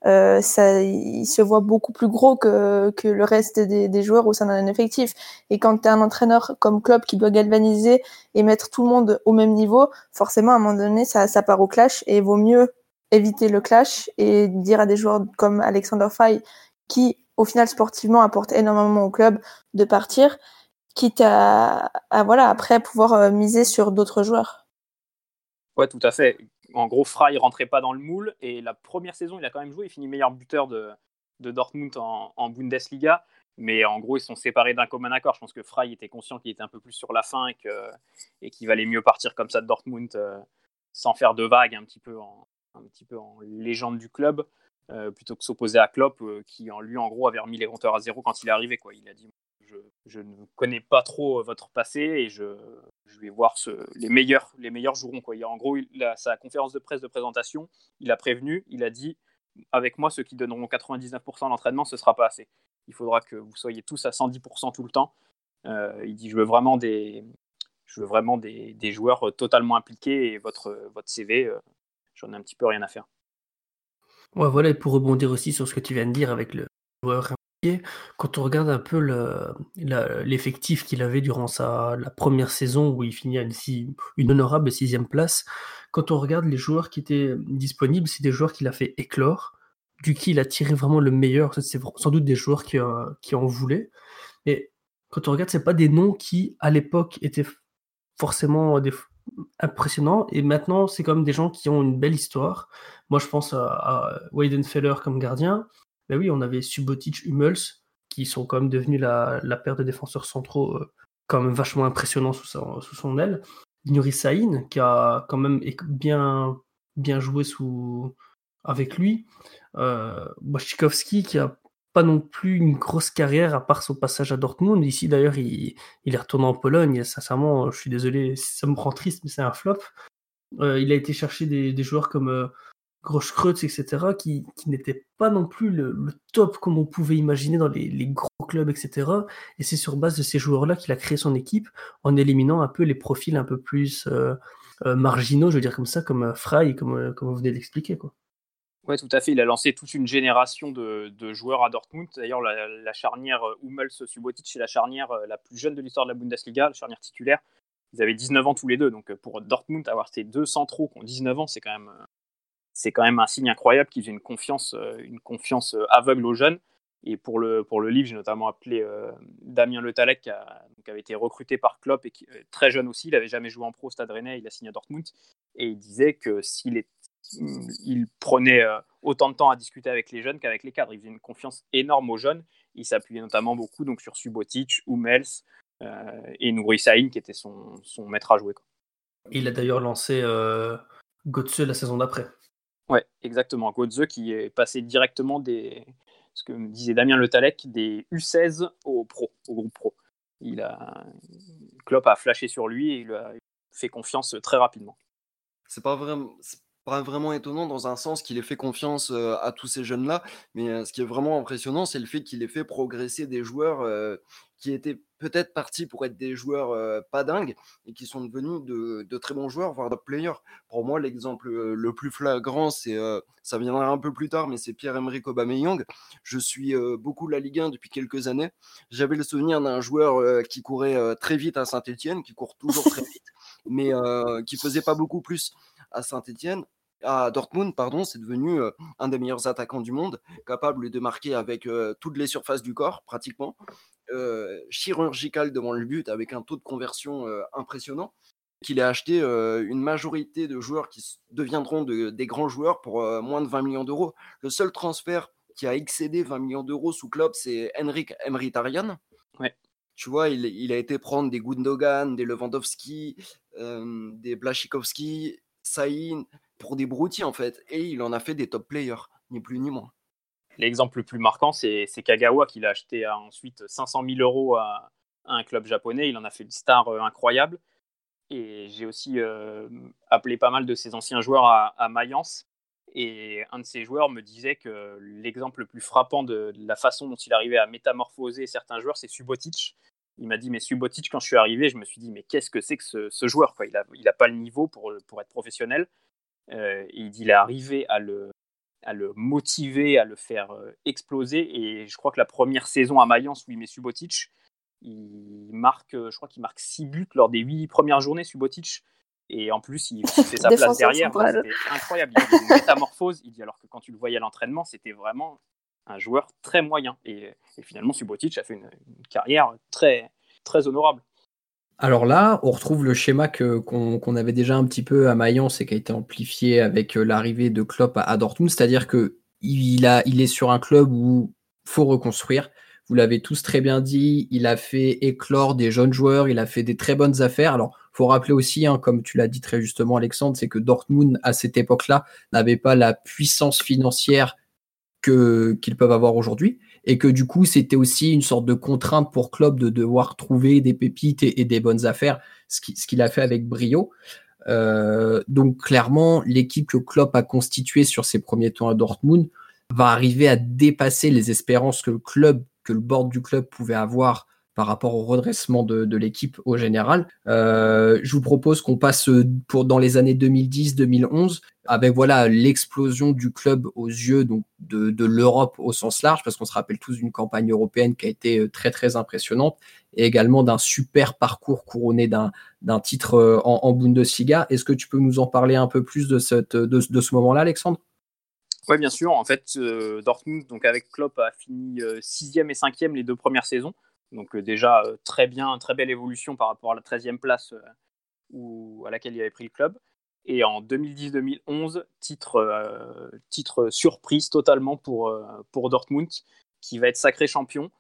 euh, ça, il se voit beaucoup plus gros que, que le reste des, des joueurs au sein d'un effectif. Et quand tu es un entraîneur comme Klopp qui doit galvaniser et mettre tout le monde au même niveau, forcément, à un moment donné, ça, ça part au clash et il vaut mieux éviter le clash et dire à des joueurs comme Alexander Fay, qui au final sportivement apporte énormément au club, de partir, quitte à, voilà après pouvoir euh, miser sur d'autres joueurs. Ouais, tout à fait. En gros, Fry rentrait pas dans le moule et la première saison, il a quand même joué. Il finit meilleur buteur de, Dortmund en, Bundesliga. Mais en gros, ils sont séparés d'un commun accord. Je pense que Fry était conscient qu'il était un peu plus sur la fin et qu'il valait mieux partir comme ça de Dortmund euh, sans faire de vagues un petit peu en, légende du club, euh, plutôt que s'opposer à Klopp, euh, qui en lui, en gros, avait remis les compteurs à zéro quand il est arrivé. Quoi. Il a dit je, je ne connais pas trop votre passé et je, je vais voir les meilleurs les joueront. En gros, sa conférence de presse de présentation, il a prévenu, il a dit avec moi, ceux qui donneront 99% d'entraînement, ce sera pas assez. Il faudra que vous soyez tous à 110% tout le temps. il dit je veux vraiment des, joueurs totalement impliqués et votre, votre CV, j'en ai un petit peu rien à faire. Voilà, et pour rebondir aussi sur ce que tu viens de dire avec le joueur quand on regarde un peu l'effectif qu'il avait durant sa, la première saison où il finit à une, honorable sixième place, quand on regarde les joueurs qui étaient disponibles, c'est des joueurs qu'il a fait éclore, du qui il a tiré vraiment le meilleur. C'est sans doute des joueurs qui, euh, qui en voulaient. Et quand on regarde, c'est pas des noms qui, à l'époque, étaient forcément des, impressionnant. Et maintenant, c'est comme des gens qui ont une belle histoire. Moi, je pense à, à Weidenfeller comme gardien. Ben oui, on avait Subotic, Hummels, qui sont quand même devenus la, la paire de défenseurs centraux euh, quand même vachement impressionnant sous, sous son aile. Nuri Sahin, qui a quand même bien, bien joué sous, avec lui. Euh, qui a pas non plus une grosse carrière à part son passage à Dortmund. Ici, d'ailleurs, il, il, est retourné en Pologne. Et sincèrement, je suis désolé, ça me rend triste, mais c'est un flop. Euh, il a été chercher des, des joueurs comme euh, Groschkreutz, etc., qui, qui n'étaient pas non plus le, top comme on pouvait imaginer dans les, gros clubs, etc. Et c'est sur base de ces joueurs-là qu'il a créé son équipe en éliminant un peu les profils un peu plus euh, euh marginaux, je veux dire comme ça, comme euh, Fry, comme, euh, comme vous venez d'expliquer. quoi. Oui, tout à fait. Il a lancé toute une génération de, de joueurs à Dortmund. D'ailleurs, la, la, charnière Hummels-Subotic, c'est la charnière la plus jeune de l'histoire de la Bundesliga, la charnière titulaire. Ils avaient 19 ans tous les deux. Donc, pour Dortmund, avoir ces deux centraux qui ont 19 ans, c'est quand même, c'est quand même un signe incroyable qui faisait une confiance, une confiance aveugle aux jeunes. Et pour le, pour le livre, j'ai notamment appelé euh, Damien Le Talec, qui, avait été recruté par Klopp et qui est très jeune aussi. Il n'avait jamais joué en pro au Stade Rennais, il a signé à Dortmund. Et il disait que s'il il prenait euh, autant de temps à discuter avec les jeunes qu'avec les cadres. Il faisait une confiance énorme aux jeunes. Il s'appuyait notamment beaucoup donc, sur Subotic, Hummels euh, et Nouri Sahin, qui était son, son, maître à jouer. Il a d'ailleurs lancé euh, Götze la saison d'après. Ouais, exactement. Götze qui est passé directement des, ce que me disait Damien Le Talec, des U16 au pro, au groupe pro. Il a, Klopp a flashé sur lui et il a fait confiance très rapidement. C'est pas pas vraiment étonnant dans un sens qu'il ait fait confiance euh, à tous ces jeunes-là, mais euh, ce qui est vraiment impressionnant, c'est le fait qu'il ait fait progresser des joueurs euh, qui étaient peut-être partis pour être des joueurs euh, pas dingues et qui sont devenus de, très bons joueurs, voire de players. Pour moi, l'exemple le plus flagrant, c'est ça viendra un peu plus tard, mais c'est Pierre-Emerick Aubameyang. Je suis beaucoup la Ligue 1 depuis quelques années. J'avais le souvenir d'un joueur qui courait très vite à Saint-Etienne, qui court toujours très vite, mais qui faisait pas beaucoup plus à Saint-Etienne à Dortmund, pardon, c'est devenu un des meilleurs attaquants du monde, capable de marquer avec toutes les surfaces du corps, pratiquement, chirurgical devant le but, avec un taux de conversion impressionnant. Qu'il a acheté une majorité de joueurs qui deviendront de, des grands joueurs pour moins de 20 millions d'euros. Le seul transfert qui a excédé 20 millions d'euros sous club, c'est Henrik Emritarian. Ouais. Tu vois, il, il, a été prendre des Gundogan, des Lewandowski, des Blaszczykowski, Saïn, pour des broutilles en fait. Et il en a fait des top players, ni plus ni moins. L'exemple le plus marquant, c'est Kagawa qui l'a acheté à ensuite 500 000 euros à, un club japonais. Il en a fait une star euh, incroyable. Et j'ai aussi euh, appelé pas mal de ses anciens joueurs à, Mayence. Et un de ces joueurs me disait que l'exemple le plus frappant de, la façon dont il arrivait à métamorphoser certains joueurs, c'est Subotic. Il m'a dit, mais Subotic, quand je suis arrivé, je me suis dit, mais qu'est-ce que c'est que ce, joueur Il n'a a pas le niveau pour, être professionnel. Euh, il il est arrivé à le, à le motiver, à le faire euh, exploser. Et je crois que la première saison à Mayence où il met Subotic, il marque, euh, je crois qu'il marque 6 buts lors des 8 premières journées, Subotic. Et en plus, il fait sa place derrière. C'était incroyable. Il a une métamorphose. Il dit alors que quand tu le voyais à l'entraînement, c'était vraiment un joueur très moyen. Et, finalement, Subotic a fait une, une, carrière très, très honorable. Alors là, on retrouve le schéma qu'on avait déjà un petit peu à Mayence et qui a été amplifié avec euh, l'arrivée de Klopp à, Dortmund, c'est-à-dire que il, est sur un club où faut reconstruire. Vous l'avez tous très bien dit, il a fait éclore des jeunes joueurs, il a fait des très bonnes affaires. Alors, faut rappeler aussi, hein, comme tu l'as dit très justement, Alexandre, c'est que Dortmund à cette époque-là n'avait pas la puissance financière qu'ils peuvent avoir aujourd'hui et que du coup c'était aussi une sorte de contrainte pour Klopp de devoir trouver des pépites et, des bonnes affaires, ce qu'il a fait avec brio. Euh, donc clairement, l'équipe que Klopp a constituée sur ses premiers temps à Dortmund va arriver à dépasser les espérances que le club, que le board du club pouvait avoir par rapport au redressement de, l'équipe au général. Euh, je vous propose qu'on passe pour dans les années 2010-2011 avec voilà l'explosion du club aux yeux donc de, l'Europe au sens large parce qu'on se rappelle tous d'une campagne européenne qui a été euh, très très impressionnante et également d'un super parcours couronné d'un titre euh, en, Bundesliga. Est-ce que tu peux nous en parler un peu plus de, ce moment-là, Alexandre? Oui, bien sûr. En fait, Dortmund, donc avec Klopp, a fini sixième et cinquième les deux premières saisons. Donc euh, déjà, euh, très bien, très belle évolution par rapport à la 13e place euh, où, à laquelle il avait pris le club. Et en 2010-2011, titre, titre surprise totalement pour, pour Dortmund, qui va être sacré champion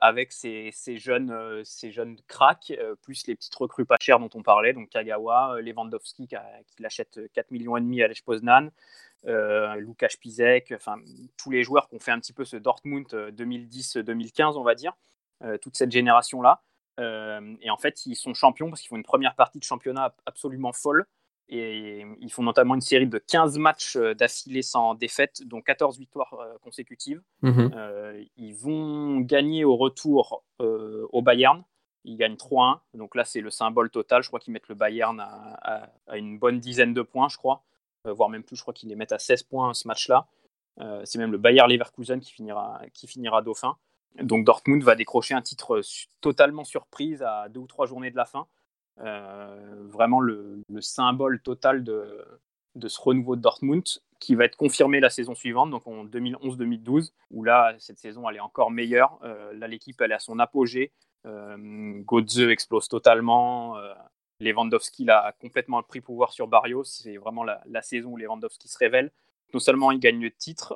avec ses, jeunes, ces jeunes cracks, plus les petites recrues pas chères dont on parlait, donc Kagawa, Lewandowski qui, l'achète 4 millions à Lech Poznan, Pizek, enfin tous les joueurs qui ont fait un petit peu ce Dortmund 2010-2015, on va dire. Euh, toute cette génération-là. Euh, et en fait, ils sont champions parce qu'ils font une première partie de championnat absolument folle. Et ils font notamment une série de 15 matchs euh, d'affilée sans défaite, dont 14 victoires consécutives. Mhm. ils vont gagner au retour au Bayern. Ils gagnent 3-1. Donc là, c'est le symbole total. Je crois qu'ils mettent le Bayern à, une bonne dizaine de points, je crois. voire même plus, je crois qu'ils les mettent à 16 points ce match-là. c'est même le Bayern Leverkusen qui finira, qui finira dauphin. Donc Dortmund va décrocher un titre totalement surprise à deux ou trois journées de la fin. Euh, vraiment le, symbole total de, ce renouveau de Dortmund qui va être confirmé la saison suivante, donc en 2011-2012, où là, cette saison, elle est encore meilleure. Euh, là, l'équipe, elle est à son apogée. Euh, explose totalement. Euh, Lewandowski a complètement pris pouvoir sur Barrios. C'est vraiment la, la, saison où Lewandowski se révèle. Non seulement il gagne le titre,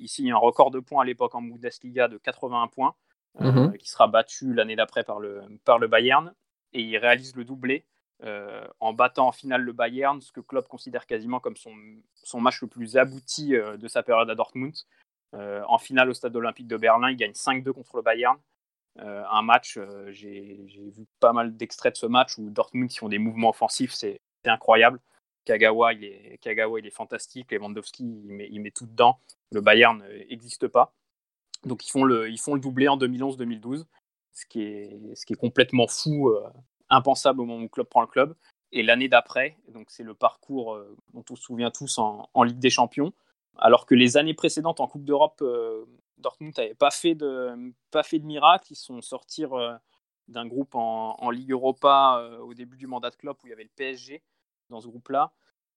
il signe un record de points à l'époque en Bundesliga de 81 points, euh, mhm. qui sera battu l'année d'après par le, par le Bayern. Et il réalise le doublé euh, en battant en finale le Bayern, ce que Klopp considère quasiment comme son, son match le plus abouti euh, de sa période à Dortmund. en finale au stade olympique de Berlin, il gagne 5-2 contre le Bayern. un match, j'ai vu pas mal d'extraits de ce match où Dortmund qui font des mouvements offensifs, c'est incroyable. Kagawa, il est, Kagawa, il est fantastique. Lewandowski, il met, il met tout dedans. Le Bayern n'existe pas. Donc ils font le, ils font le doublé en 2011-2012, ce, qui est, ce qui est complètement fou, euh, impensable au moment où club prend le club. Et l'année d'après, donc c'est le parcours euh, dont on se souvient tous en, Ligue des Champions, alors que les années précédentes en Coupe d'Europe, euh, Dortmund n'avait pas fait de pas fait de miracle. Ils sont sortis d'un groupe en, en, Ligue Europa au début du mandat de Klopp où il y avait le PSG dans ce groupe-là.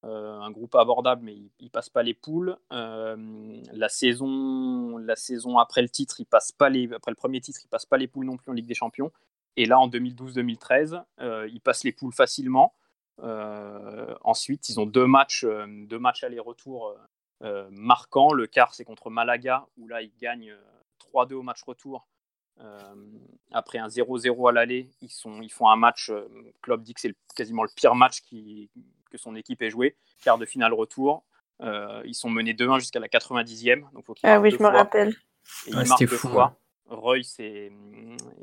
Euh, un groupe abordable, mais il, ne passe pas les poules. Euh, la saison, la saison après le titre, il passe pas les, après le premier titre, il passe pas les poules non plus en Ligue des Champions. Et là, en 2012-2013, euh, il passe les poules facilement. ensuite, ils ont deux matchs, deux matchs aller-retour marquants. Le quart, c'est contre Malaga, où là, ils gagnent 3-2 au match retour. après un 0-0 à l'aller, ils, ils font un match. Klopp dit que c'est quasiment le pire match qui, que son équipe ait joué. Quart de finale retour. ils sont menés 2-1 jusqu'à la 90e. Donc faut ah oui, je me rappelle. Et ils marquent deux fou, fois. Roy, c'est.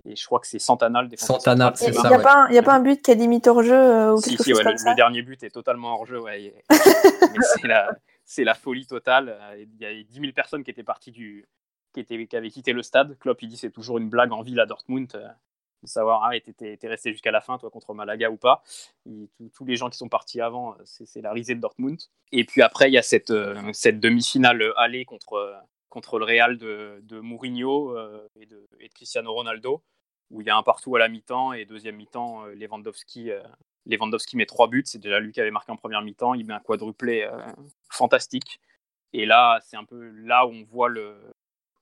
Et je crois que c'est Santanal. Santanal, c'est ça. Il n'y a, pas un, a pas un but qui est limite hors jeu euh, ou si, si, ouais, le, le, dernier but est totalement hors jeu. Ouais. c'est la, la, folie totale. Il y a 10 000 personnes qui étaient parties du. Qui, étaient, qui avaient quitté le stade. Klopp, il dit c'est toujours une blague en ville à Dortmund. Euh, de savoir, ah, t'es resté jusqu'à la fin, toi, contre Malaga ou pas. tous les gens qui sont partis avant, c'est la risée de Dortmund. Et puis après, il y a cette, euh, cette demi-finale allée contre, contre le Real de, de Mourinho euh, et, de, Cristiano Ronaldo, où il y a un partout à la mi-temps et deuxième mi-temps, euh, Lewandowski, euh, Lewandowski met trois buts. C'est déjà lui qui avait marqué en première mi-temps. Il met un quadruplé fantastique. Et là, c'est un peu là où on voit le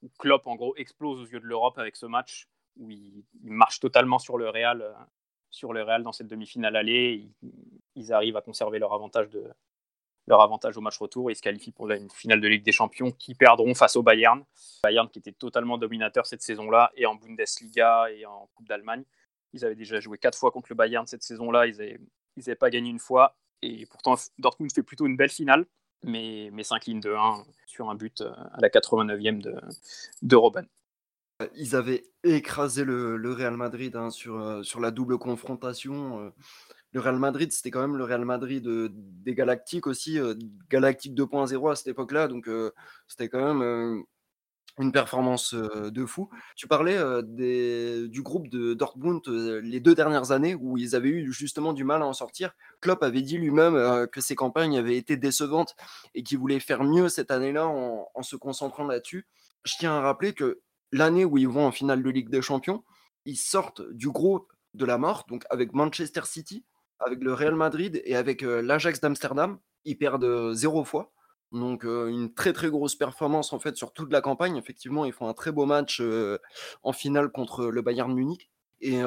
où Klopp en gros explose aux yeux de l'Europe avec ce match où il, marche totalement sur le Real, sur le Real dans cette demi-finale allée. ils, arrivent à conserver leur avantage au match retour. Ils se qualifient pour une finale de Ligue des Champions qui perdront face au Bayern. Bayern qui était totalement dominateur cette saison-là et en Bundesliga et en Coupe d'Allemagne. Ils avaient déjà joué quatre fois contre le Bayern cette saison-là. Ils n'avaient ils pas gagné une fois. Et pourtant, Dortmund fait plutôt une belle finale, mais, mais s'incline de 1 sur un but euh, à la 89e de, de Robben. Ils avaient écrasé le, le Real Madrid hein, sur, euh, sur la double confrontation. Euh, le Real Madrid, c'était quand même le Real Madrid des Galactiques aussi, Galactique 2.0 à cette époque-là, donc c'était quand même une performance de fou. Tu parlais du groupe de Dortmund les deux dernières années où ils avaient eu justement du mal à en sortir. Klopp avait dit lui-même que ses campagnes avaient été décevantes et qu'il voulait faire mieux cette année-là en, en se concentrant là-dessus. Je tiens à rappeler que l'année où ils vont en finale de Ligue des Champions, ils sortent du groupe de la mort, donc avec Manchester City, avec le Real Madrid et avec l'Ajax d'Amsterdam. Ils perdent zéro fois. Donc une très très grosse performance en fait sur toute la campagne. Effectivement, ils font un très beau match en finale contre le Bayern Munich. Et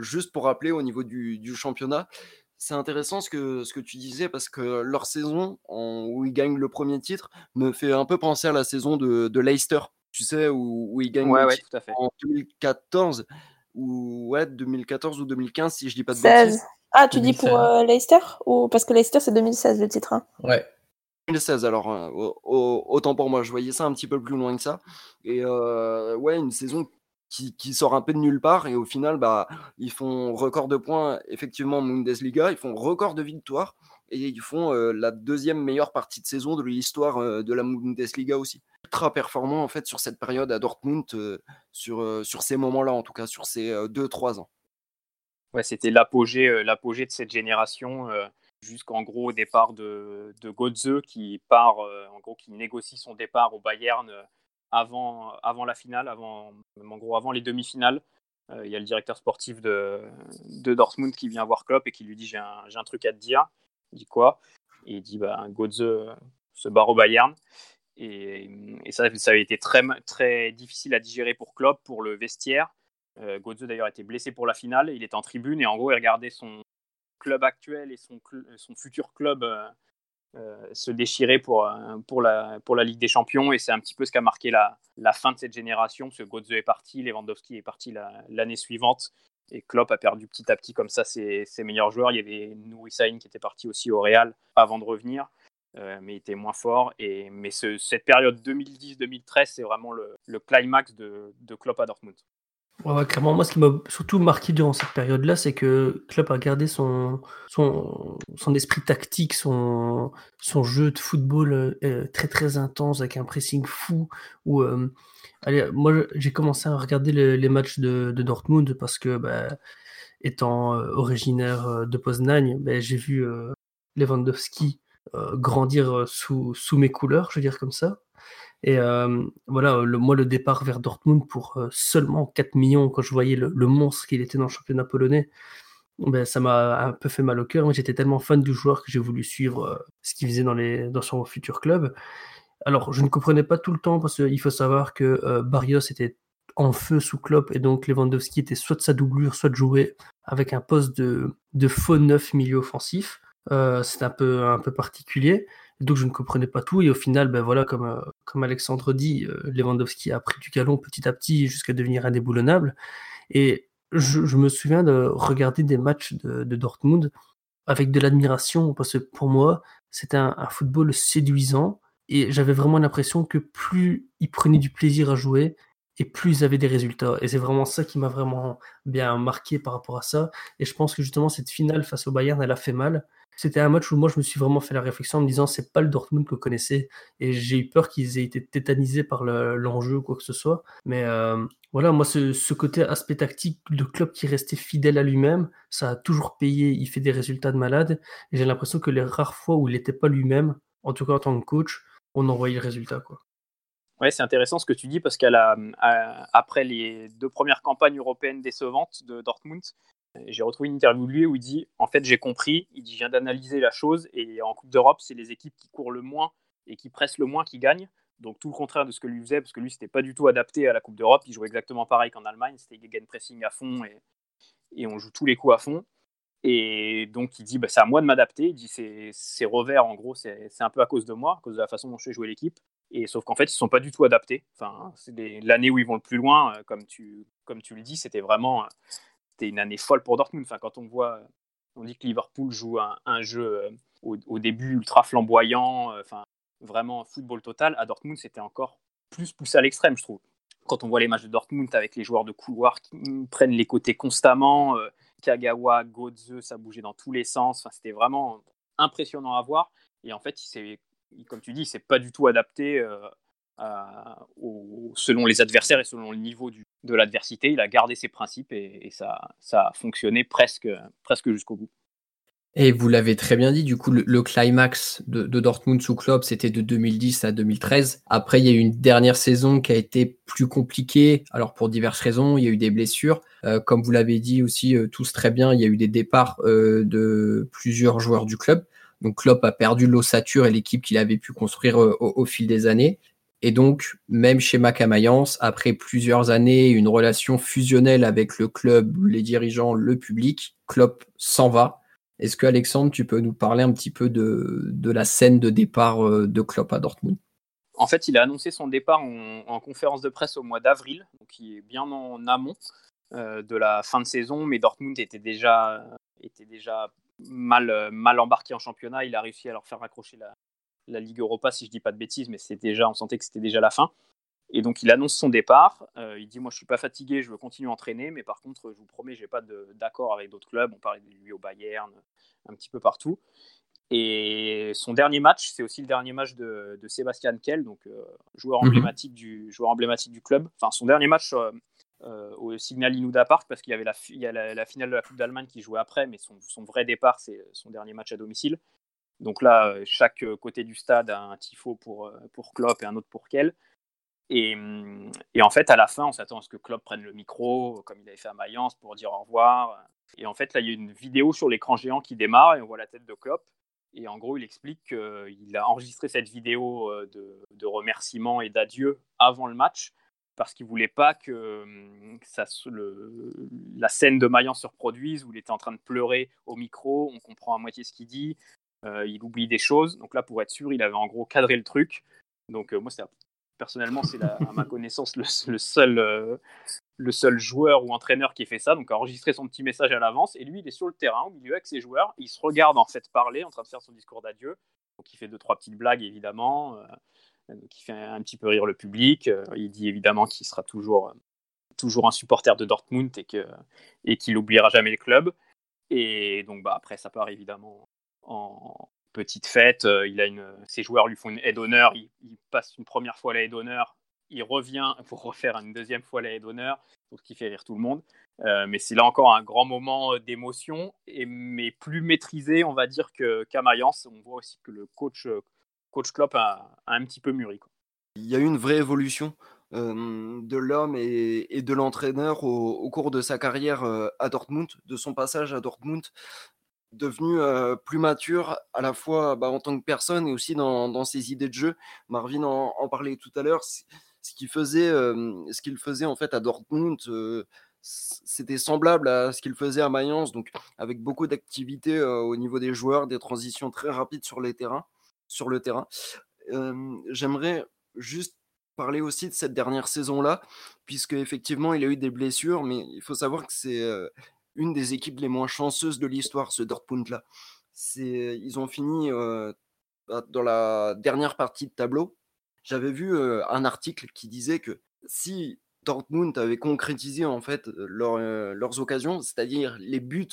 juste pour rappeler au niveau du, championnat, c'est intéressant ce que, ce que tu disais parce que leur saison où ils gagnent le premier titre me fait un peu penser à la saison de Leicester. Tu sais, où, où ils gagnent ouais, tout à fait. en 2014 ou ouais, 2014 ou 2015 si je dis pas de bêtises. Ah, tu dis pour euh, Leicester ou parce que Leicester c'est 2016 le titre. Hein. Ouais. 2016 alors euh, autant pour moi je voyais ça un petit peu plus loin que ça et euh, ouais une saison qui, qui, sort un peu de nulle part et au final bah ils font record de points effectivement en Bundesliga ils font record de victoires et ils font la deuxième meilleure partie de saison de l'histoire de la Bundesliga aussi ultra performant en fait sur cette période à Dortmund sur, sur ces moments là en tout cas sur ces 2-3 ans Ouais, c'était l'apogée, euh, l'apogée de cette génération, euh, jusqu'en gros au départ de, de Godze qui part, euh, en gros, qui négocie son départ au Bayern avant, avant la finale, avant, en gros, avant les demi-finales. Il y a le directeur sportif de, de Dortmund qui vient voir Klopp et qui lui dit j'ai un, j'ai un truc à te dire. Il dit quoi il dit bah, Godze se barre au Bayern. Et, ça, ça avait été très, très difficile à digérer pour Klopp, pour le vestiaire. Euh, Godze d'ailleurs était blessé pour la finale. Il était en tribune et en gros, il regardait son club actuel et son, futur club euh, euh, se déchirer pour, la, Ligue des Champions. Et c'est un petit peu ce qui a marqué la, la fin de cette génération, parce que Godze est parti, Lewandowski est parti l'année suivante. Et Klopp a perdu petit à petit comme ça ses, meilleurs joueurs. Il y avait Nouri qui était parti aussi au Real avant de revenir. mais il était moins fort. Et, mais ce, cette période 2010-2013, c'est vraiment le, climax de, de Klopp à Dortmund. Clairement, moi, ce qui m'a surtout marqué durant cette période-là, c'est que Klopp a gardé son, son, son esprit tactique, son, son jeu de football euh, très très intense avec un pressing fou. Où, euh, allez, moi, j'ai commencé à regarder les matchs de, Dortmund parce que, bah, étant euh, originaire de Poznań, bah, j'ai vu Lewandowski grandir sous, mes couleurs, je veux dire comme ça. Et voilà, moi, le départ vers Dortmund pour seulement 4 millions, quand je voyais le, monstre qu'il était dans le championnat polonais, ben, ça m'a un peu fait mal au cœur. J'étais tellement fan du joueur que j'ai voulu suivre ce qu'il faisait dans son futur club. Alors, je ne comprenais pas tout le temps parce qu'il faut savoir que Barrios était en feu sous Klopp et donc Lewandowski était soit de sa doublure, soit de jouer avec un poste de, de faux neuf milieu offensif. c'est un peu, un peu particulier. donc je ne comprenais pas tout. Et au final, ben voilà, comme, euh, comme Alexandre dit, euh, Lewandowski a pris du galon petit à petit jusqu'à devenir indéboulonnable. Et je, me souviens de regarder des matchs de, de Dortmund avec de l'admiration, parce que pour moi, c'était un, football séduisant. Et j'avais vraiment l'impression que plus ils prenaient du plaisir à jouer, et plus ils avaient des résultats. Et c'est vraiment ça qui m'a vraiment bien marqué par rapport à ça. Et je pense que justement, cette finale face au Bayern, elle a fait mal. C'était un match où moi, je me suis vraiment fait la réflexion en me disant, c'est pas le Dortmund que je connaissais. Et j'ai eu peur qu'ils aient été tétanisés par l'enjeu ou quoi que ce soit. Mais euh, voilà, moi, ce, ce, côté aspect tactique de club qui restait fidèle à lui-même, ça a toujours payé. Il fait des résultats de malade. Et j'ai l'impression que les rares fois où il n'était pas lui-même, en tout cas en tant que coach, on envoyait le résultat. Quoi. Ouais, c'est intéressant ce que tu dis parce qu'après les deux premières campagnes européennes décevantes de Dortmund, j'ai retrouvé une interview de lui où il dit En fait, j'ai compris, il dit Je viens d'analyser la chose et en Coupe d'Europe, c'est les équipes qui courent le moins et qui pressent le moins qui gagnent. Donc tout le contraire de ce que lui faisait, parce que lui, c'était pas du tout adapté à la Coupe d'Europe. Il jouait exactement pareil qu'en Allemagne, c'était Gegen pressing à fond et on joue tous les coups à fond. Et donc il dit bah, c'est à moi de m'adapter. Il dit ces revers, en gros, c'est un peu à cause de moi, à cause de la façon dont je fais jouer l'équipe. Et sauf qu'en fait, ils ne sont pas du tout adaptés. Enfin, c'est l'année où ils vont le plus loin, euh, comme tu, comme tu le dis, c'était vraiment euh, c'était une année folle pour Dortmund. Enfin, quand on voit, on dit que Liverpool joue un, un jeu euh, au, au, début ultra flamboyant, enfin, vraiment football total. À Dortmund, c'était encore plus poussé à l'extrême, je trouve. Quand on voit les matchs de Dortmund avec les joueurs de couloir qui prennent les côtés constamment, Kagawa, Godze, ça bougeait dans tous les sens. C'était vraiment impressionnant à voir. Et en fait, comme tu dis, c'est pas du tout adapté euh, selon les adversaires et selon le niveau de l'adversité. Il a gardé ses principes et, ça, a fonctionné presque jusqu'au bout. Et vous l'avez très bien dit, du coup, le, le climax de, de, Dortmund sous Klopp, c'était de 2010 à 2013. Après, il y a eu une dernière saison qui a été plus compliquée. Alors, pour diverses raisons, il y a eu des blessures. Euh, comme vous l'avez dit aussi, euh, tous très bien, il y a eu des départs euh, de plusieurs joueurs du club. Donc Klopp a perdu l'ossature et l'équipe qu'il avait pu construire euh, au, au, fil des années. Et donc, même chez Macamayence, après plusieurs années, une relation fusionnelle avec le club, les dirigeants, le public, Klopp s'en va. Est-ce que Alexandre, tu peux nous parler un petit peu de, la scène de départ euh, de Klopp à Dortmund? En fait, il a annoncé son départ en, en conférence de presse au mois d'avril, donc il est bien en amont euh, de la fin de saison, mais Dortmund était déjà, mal, embarqué en championnat. Il a réussi à leur faire raccrocher la, Ligue Europa, si je dis pas de bêtises, mais c'était déjà, on sentait que c'était déjà la fin. Et donc il annonce son départ. Euh, il dit moi je suis pas fatigué, je veux continuer à entraîner, mais par contre je vous promets j'ai pas d'accord avec d'autres clubs. On parlait de lui au Bayern, un petit peu partout. Et son dernier match, c'est aussi le dernier match de, de Sébastien Kell, donc euh, joueur mhm. emblématique du joueur emblématique du club. Enfin son dernier match euh, euh, au Signal Inuda Park parce qu'il y avait la, il y a la, la, finale de la Coupe d'Allemagne qui jouait après, mais son, son vrai départ, c'est son dernier match à domicile. Donc là, chaque côté du stade a un tifo pour, pour Klopp et un autre pour Kell. Et, et, en fait, à la fin, on s'attend à ce que Klopp prenne le micro, comme il avait fait à Mayence, pour dire au revoir. Et en fait, là, il y a une vidéo sur l'écran géant qui démarre et on voit la tête de Klopp. Et en gros, il explique qu'il a enregistré cette vidéo de, de remerciements et d'adieu avant le match parce qu'il voulait pas que, le, la scène de Mayence se reproduise où il était en train de pleurer au micro, on comprend à moitié ce qu'il dit, euh, il oublie des choses. Donc là, pour être sûr, il avait en gros cadré le truc. Donc euh, moi, personnellement, c'est à ma connaissance le, le seul, euh, le seul joueur ou entraîneur qui fait ça. Donc a enregistré son petit message à l'avance et lui, il est sur le terrain au milieu avec ses joueurs. Il se regarde en fait parler, en train de faire son discours d'adieu. Donc il fait deux trois petites blagues évidemment. Euh, qui fait un petit peu rire le public. Euh, il dit évidemment qu'il sera toujours, un supporter de Dortmund et qu'il et n'oubliera jamais le club. Et donc bah, après, ça part évidemment en petite fête. Euh, il a une, ses joueurs lui font une aide d'honneur. Il, passe une première fois la aide d'honneur. Il revient pour refaire une deuxième fois la aide d'honneur, ce qui fait rire tout le monde. Euh, mais c'est là encore un grand moment d'émotion, mais plus maîtrisé, on va dire, qu'à Mayence. On voit aussi que le coach coach Klopp a, un petit peu mûri. Il y a eu une vraie évolution euh, de l'homme et, de l'entraîneur au, cours de sa carrière euh, à Dortmund, de son passage à Dortmund, devenu plus mature à la fois bah, en tant que personne et aussi dans, ses idées de jeu. Marvin en, parlait tout à l'heure. Ce qu'il faisait, ce qu'il faisait en fait à Dortmund, c'était semblable à ce qu'il faisait à Mayence, donc avec beaucoup d'activité au niveau des joueurs, des transitions très rapides sur les terrains. sur le terrain. J'aimerais juste parler aussi de cette dernière saison-là, puisque effectivement il a eu des blessures, mais il faut savoir que c'est une des équipes les moins chanceuses de l'histoire, ce Dortmund-là. Ils ont fini bah, dans la dernière partie de tableau. J'avais vu un article qui disait que si Dortmund avait concrétisé en fait leurs occasions, c'est-à-dire les buts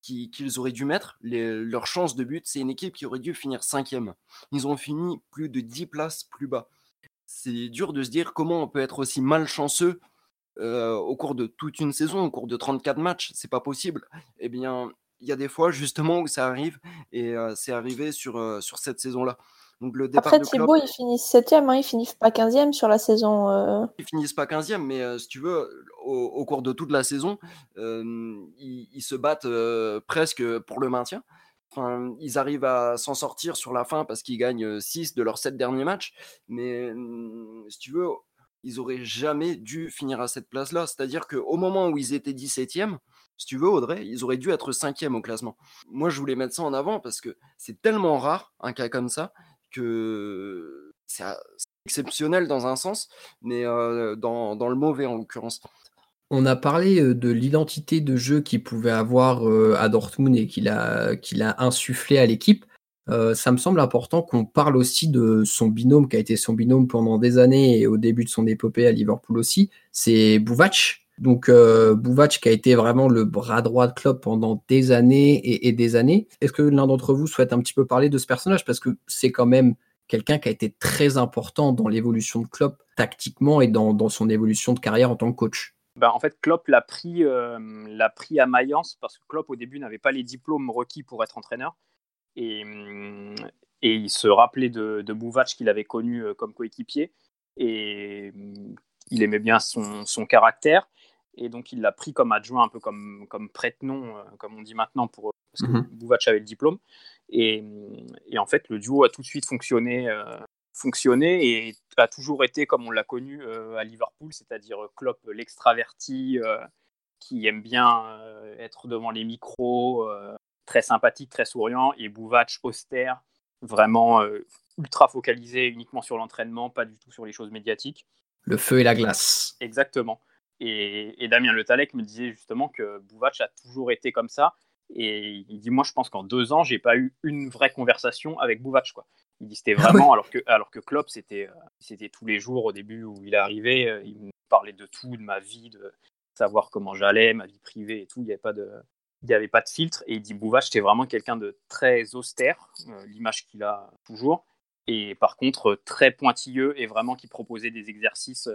qu'ils auraient dû mettre, leurs chances de but, c'est une équipe qui aurait dû finir cinquième. Ils ont fini plus de 10 places plus bas. C'est dur de se dire comment on peut être aussi malchanceux au cours de toute une saison, au cours de 34 matchs. C'est pas possible. Eh bien, il y a des fois justement où ça arrive et c'est arrivé sur, sur cette saison-là. Donc le départ Après, Thibaut, ils finissent 7 hein, ils finissent pas 15e sur la saison. Euh... Ils finissent pas 15e, mais si tu veux, au, cours de toute la saison, ils, ils, se battent presque pour le maintien. Enfin, ils arrivent à s'en sortir sur la fin parce qu'ils gagnent 6 de leurs 7 derniers matchs. Mais mmh, si tu veux, ils auraient jamais dû finir à cette place-là. C'est-à-dire qu'au moment où ils étaient 17e, si tu veux, Audrey, ils auraient dû être 5e au classement. Moi, je voulais mettre ça en avant parce que c'est tellement rare, un cas comme ça, que c'est exceptionnel dans un sens, mais dans, dans, le mauvais en l'occurrence. On a parlé de l'identité de jeu qu'il pouvait avoir à Dortmund et qu'il a, qu'il a insufflé à l'équipe. Ça me semble important qu'on parle aussi de son binôme qui a été son binôme pendant des années et au début de son épopée à Liverpool aussi. C'est Bouvac. Donc Bouvac qui a été vraiment le bras droit de Klopp pendant des années et, des années. Est-ce que l'un d'entre vous souhaite un petit peu parler de ce personnage? Parce que c'est quand même quelqu'un qui a été très important dans l'évolution de Klopp tactiquement et dans, dans son évolution de carrière en tant que coach. Bah, en fait, Klopp l'a pris, euh, l'a pris à Mayence parce que Klopp, au début, n'avait pas les diplômes requis pour être entraîneur. Et, mm, et il se rappelait de, de Bouvac qu'il avait connu euh, comme coéquipier. Et mm, il aimait bien son, son, caractère. Et donc, il l'a pris comme adjoint, un peu comme, comme prête-nom, euh, comme on dit maintenant, pour, parce que mhm. Bouvac avait le diplôme. Et, mm, et, en fait, le duo a tout de suite fonctionné fonctionné et a toujours été comme on l'a connu euh, à Liverpool, c'est-à-dire euh, Klopp l'extraverti euh, qui aime bien être devant les micros, très sympathique, très souriant, et Bouvac austère, vraiment ultra focalisé uniquement sur l'entraînement, pas du tout sur les choses médiatiques. Le feu et la glace. Exactement. Et, et Damien Le Talec me disait justement que Bouvac a toujours été comme ça. Et il dit Moi, je pense qu'en deux ans, j'ai pas eu une vraie conversation avec Bouvac. Quoi. Il dit c'était ah vraiment, alors, que, alors que Klopp, c'était, euh, c'était tous les jours au début où il est arrivé, euh, il me parlait de tout, de ma vie, de savoir comment j'allais, ma vie privée et tout. Il n'y avait pas de, il avait pas de filtre. Et il dit Bouvache, c'était vraiment quelqu'un de très austère, euh, l'image qu'il a toujours. Et par contre, très pointilleux et vraiment qui proposait des exercices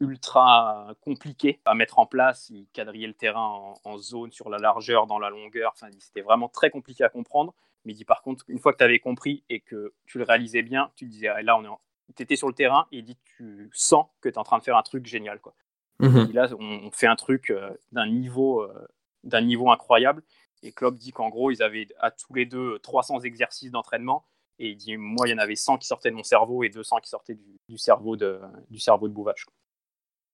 ultra compliqués à mettre en place. Il quadrillait le terrain en, en zone, sur la largeur, dans la longueur. Enfin, c'était vraiment très compliqué à comprendre. Mais il dit par contre, une fois que tu avais compris et que tu le réalisais bien, tu disais, là, on est tu étais sur le terrain et il dit, tu sens que tu es en train de faire un truc génial. Quoi. Mhm. là, on, fait un truc euh, d'un niveau, euh, d'un niveau incroyable. Et Klopp dit qu'en gros, ils avaient à tous les deux 300 exercices d'entraînement. Et il dit, moi, il y en avait 100 qui sortaient de mon cerveau et 200 qui sortaient du, cerveau de, du cerveau de.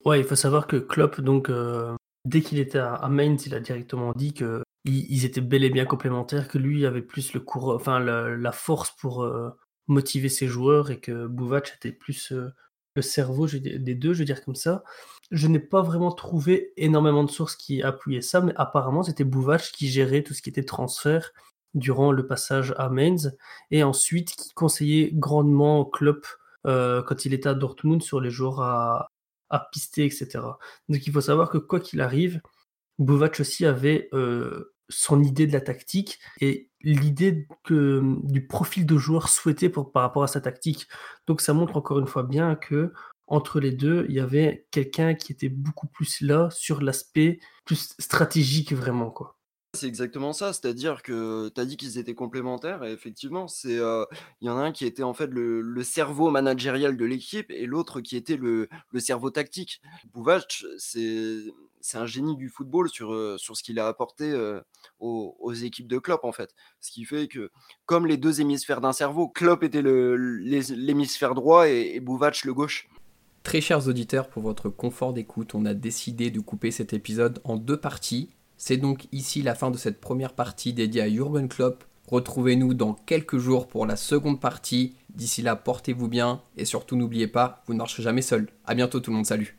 Ouais, il faut savoir que Klopp, donc, euh, dès qu'il était à Mainz, il a directement dit que ils, étaient bel et bien complémentaires, que lui avait plus le cours, enfin la, force pour euh, motiver ses joueurs et que Bouvac était plus euh, le cerveau des deux, je veux dire comme ça. Je n'ai pas vraiment trouvé énormément de sources qui appuyaient ça, mais apparemment c'était Bouvac qui gérait tout ce qui était transfert durant le passage à Mainz et ensuite qui conseillait grandement Klopp euh, quand il était à Dortmund sur les joueurs à, à pister, etc. Donc il faut savoir que quoi qu'il arrive, Bouvac aussi avait son idée de la tactique et l'idée du profil de joueur souhaité par rapport à sa tactique. Donc ça montre encore une fois bien que entre les deux, il y avait quelqu'un qui était beaucoup plus là sur l'aspect plus stratégique vraiment quoi. C'est exactement ça, c'est-à-dire que tu as dit qu'ils étaient complémentaires et effectivement, c'est il y en a un qui était en fait le, cerveau managérial de l'équipe et l'autre qui était le, cerveau tactique. Bouvac, c'est un génie du football sur, sur ce qu'il a apporté aux, équipes de Klopp en fait. Ce qui fait que comme les deux hémisphères d'un cerveau, Klopp était l'hémisphère droit et, et Bouvac le gauche. Très chers auditeurs, pour votre confort d'écoute, on a décidé de couper cet épisode en deux parties. C'est donc ici la fin de cette première partie dédiée à Jurgen Klopp. Retrouvez-nous dans quelques jours pour la seconde partie D'ici là, portez-vous bien et surtout n'oubliez pas, vous ne marcherez jamais seul. À bientôt tout le monde, salut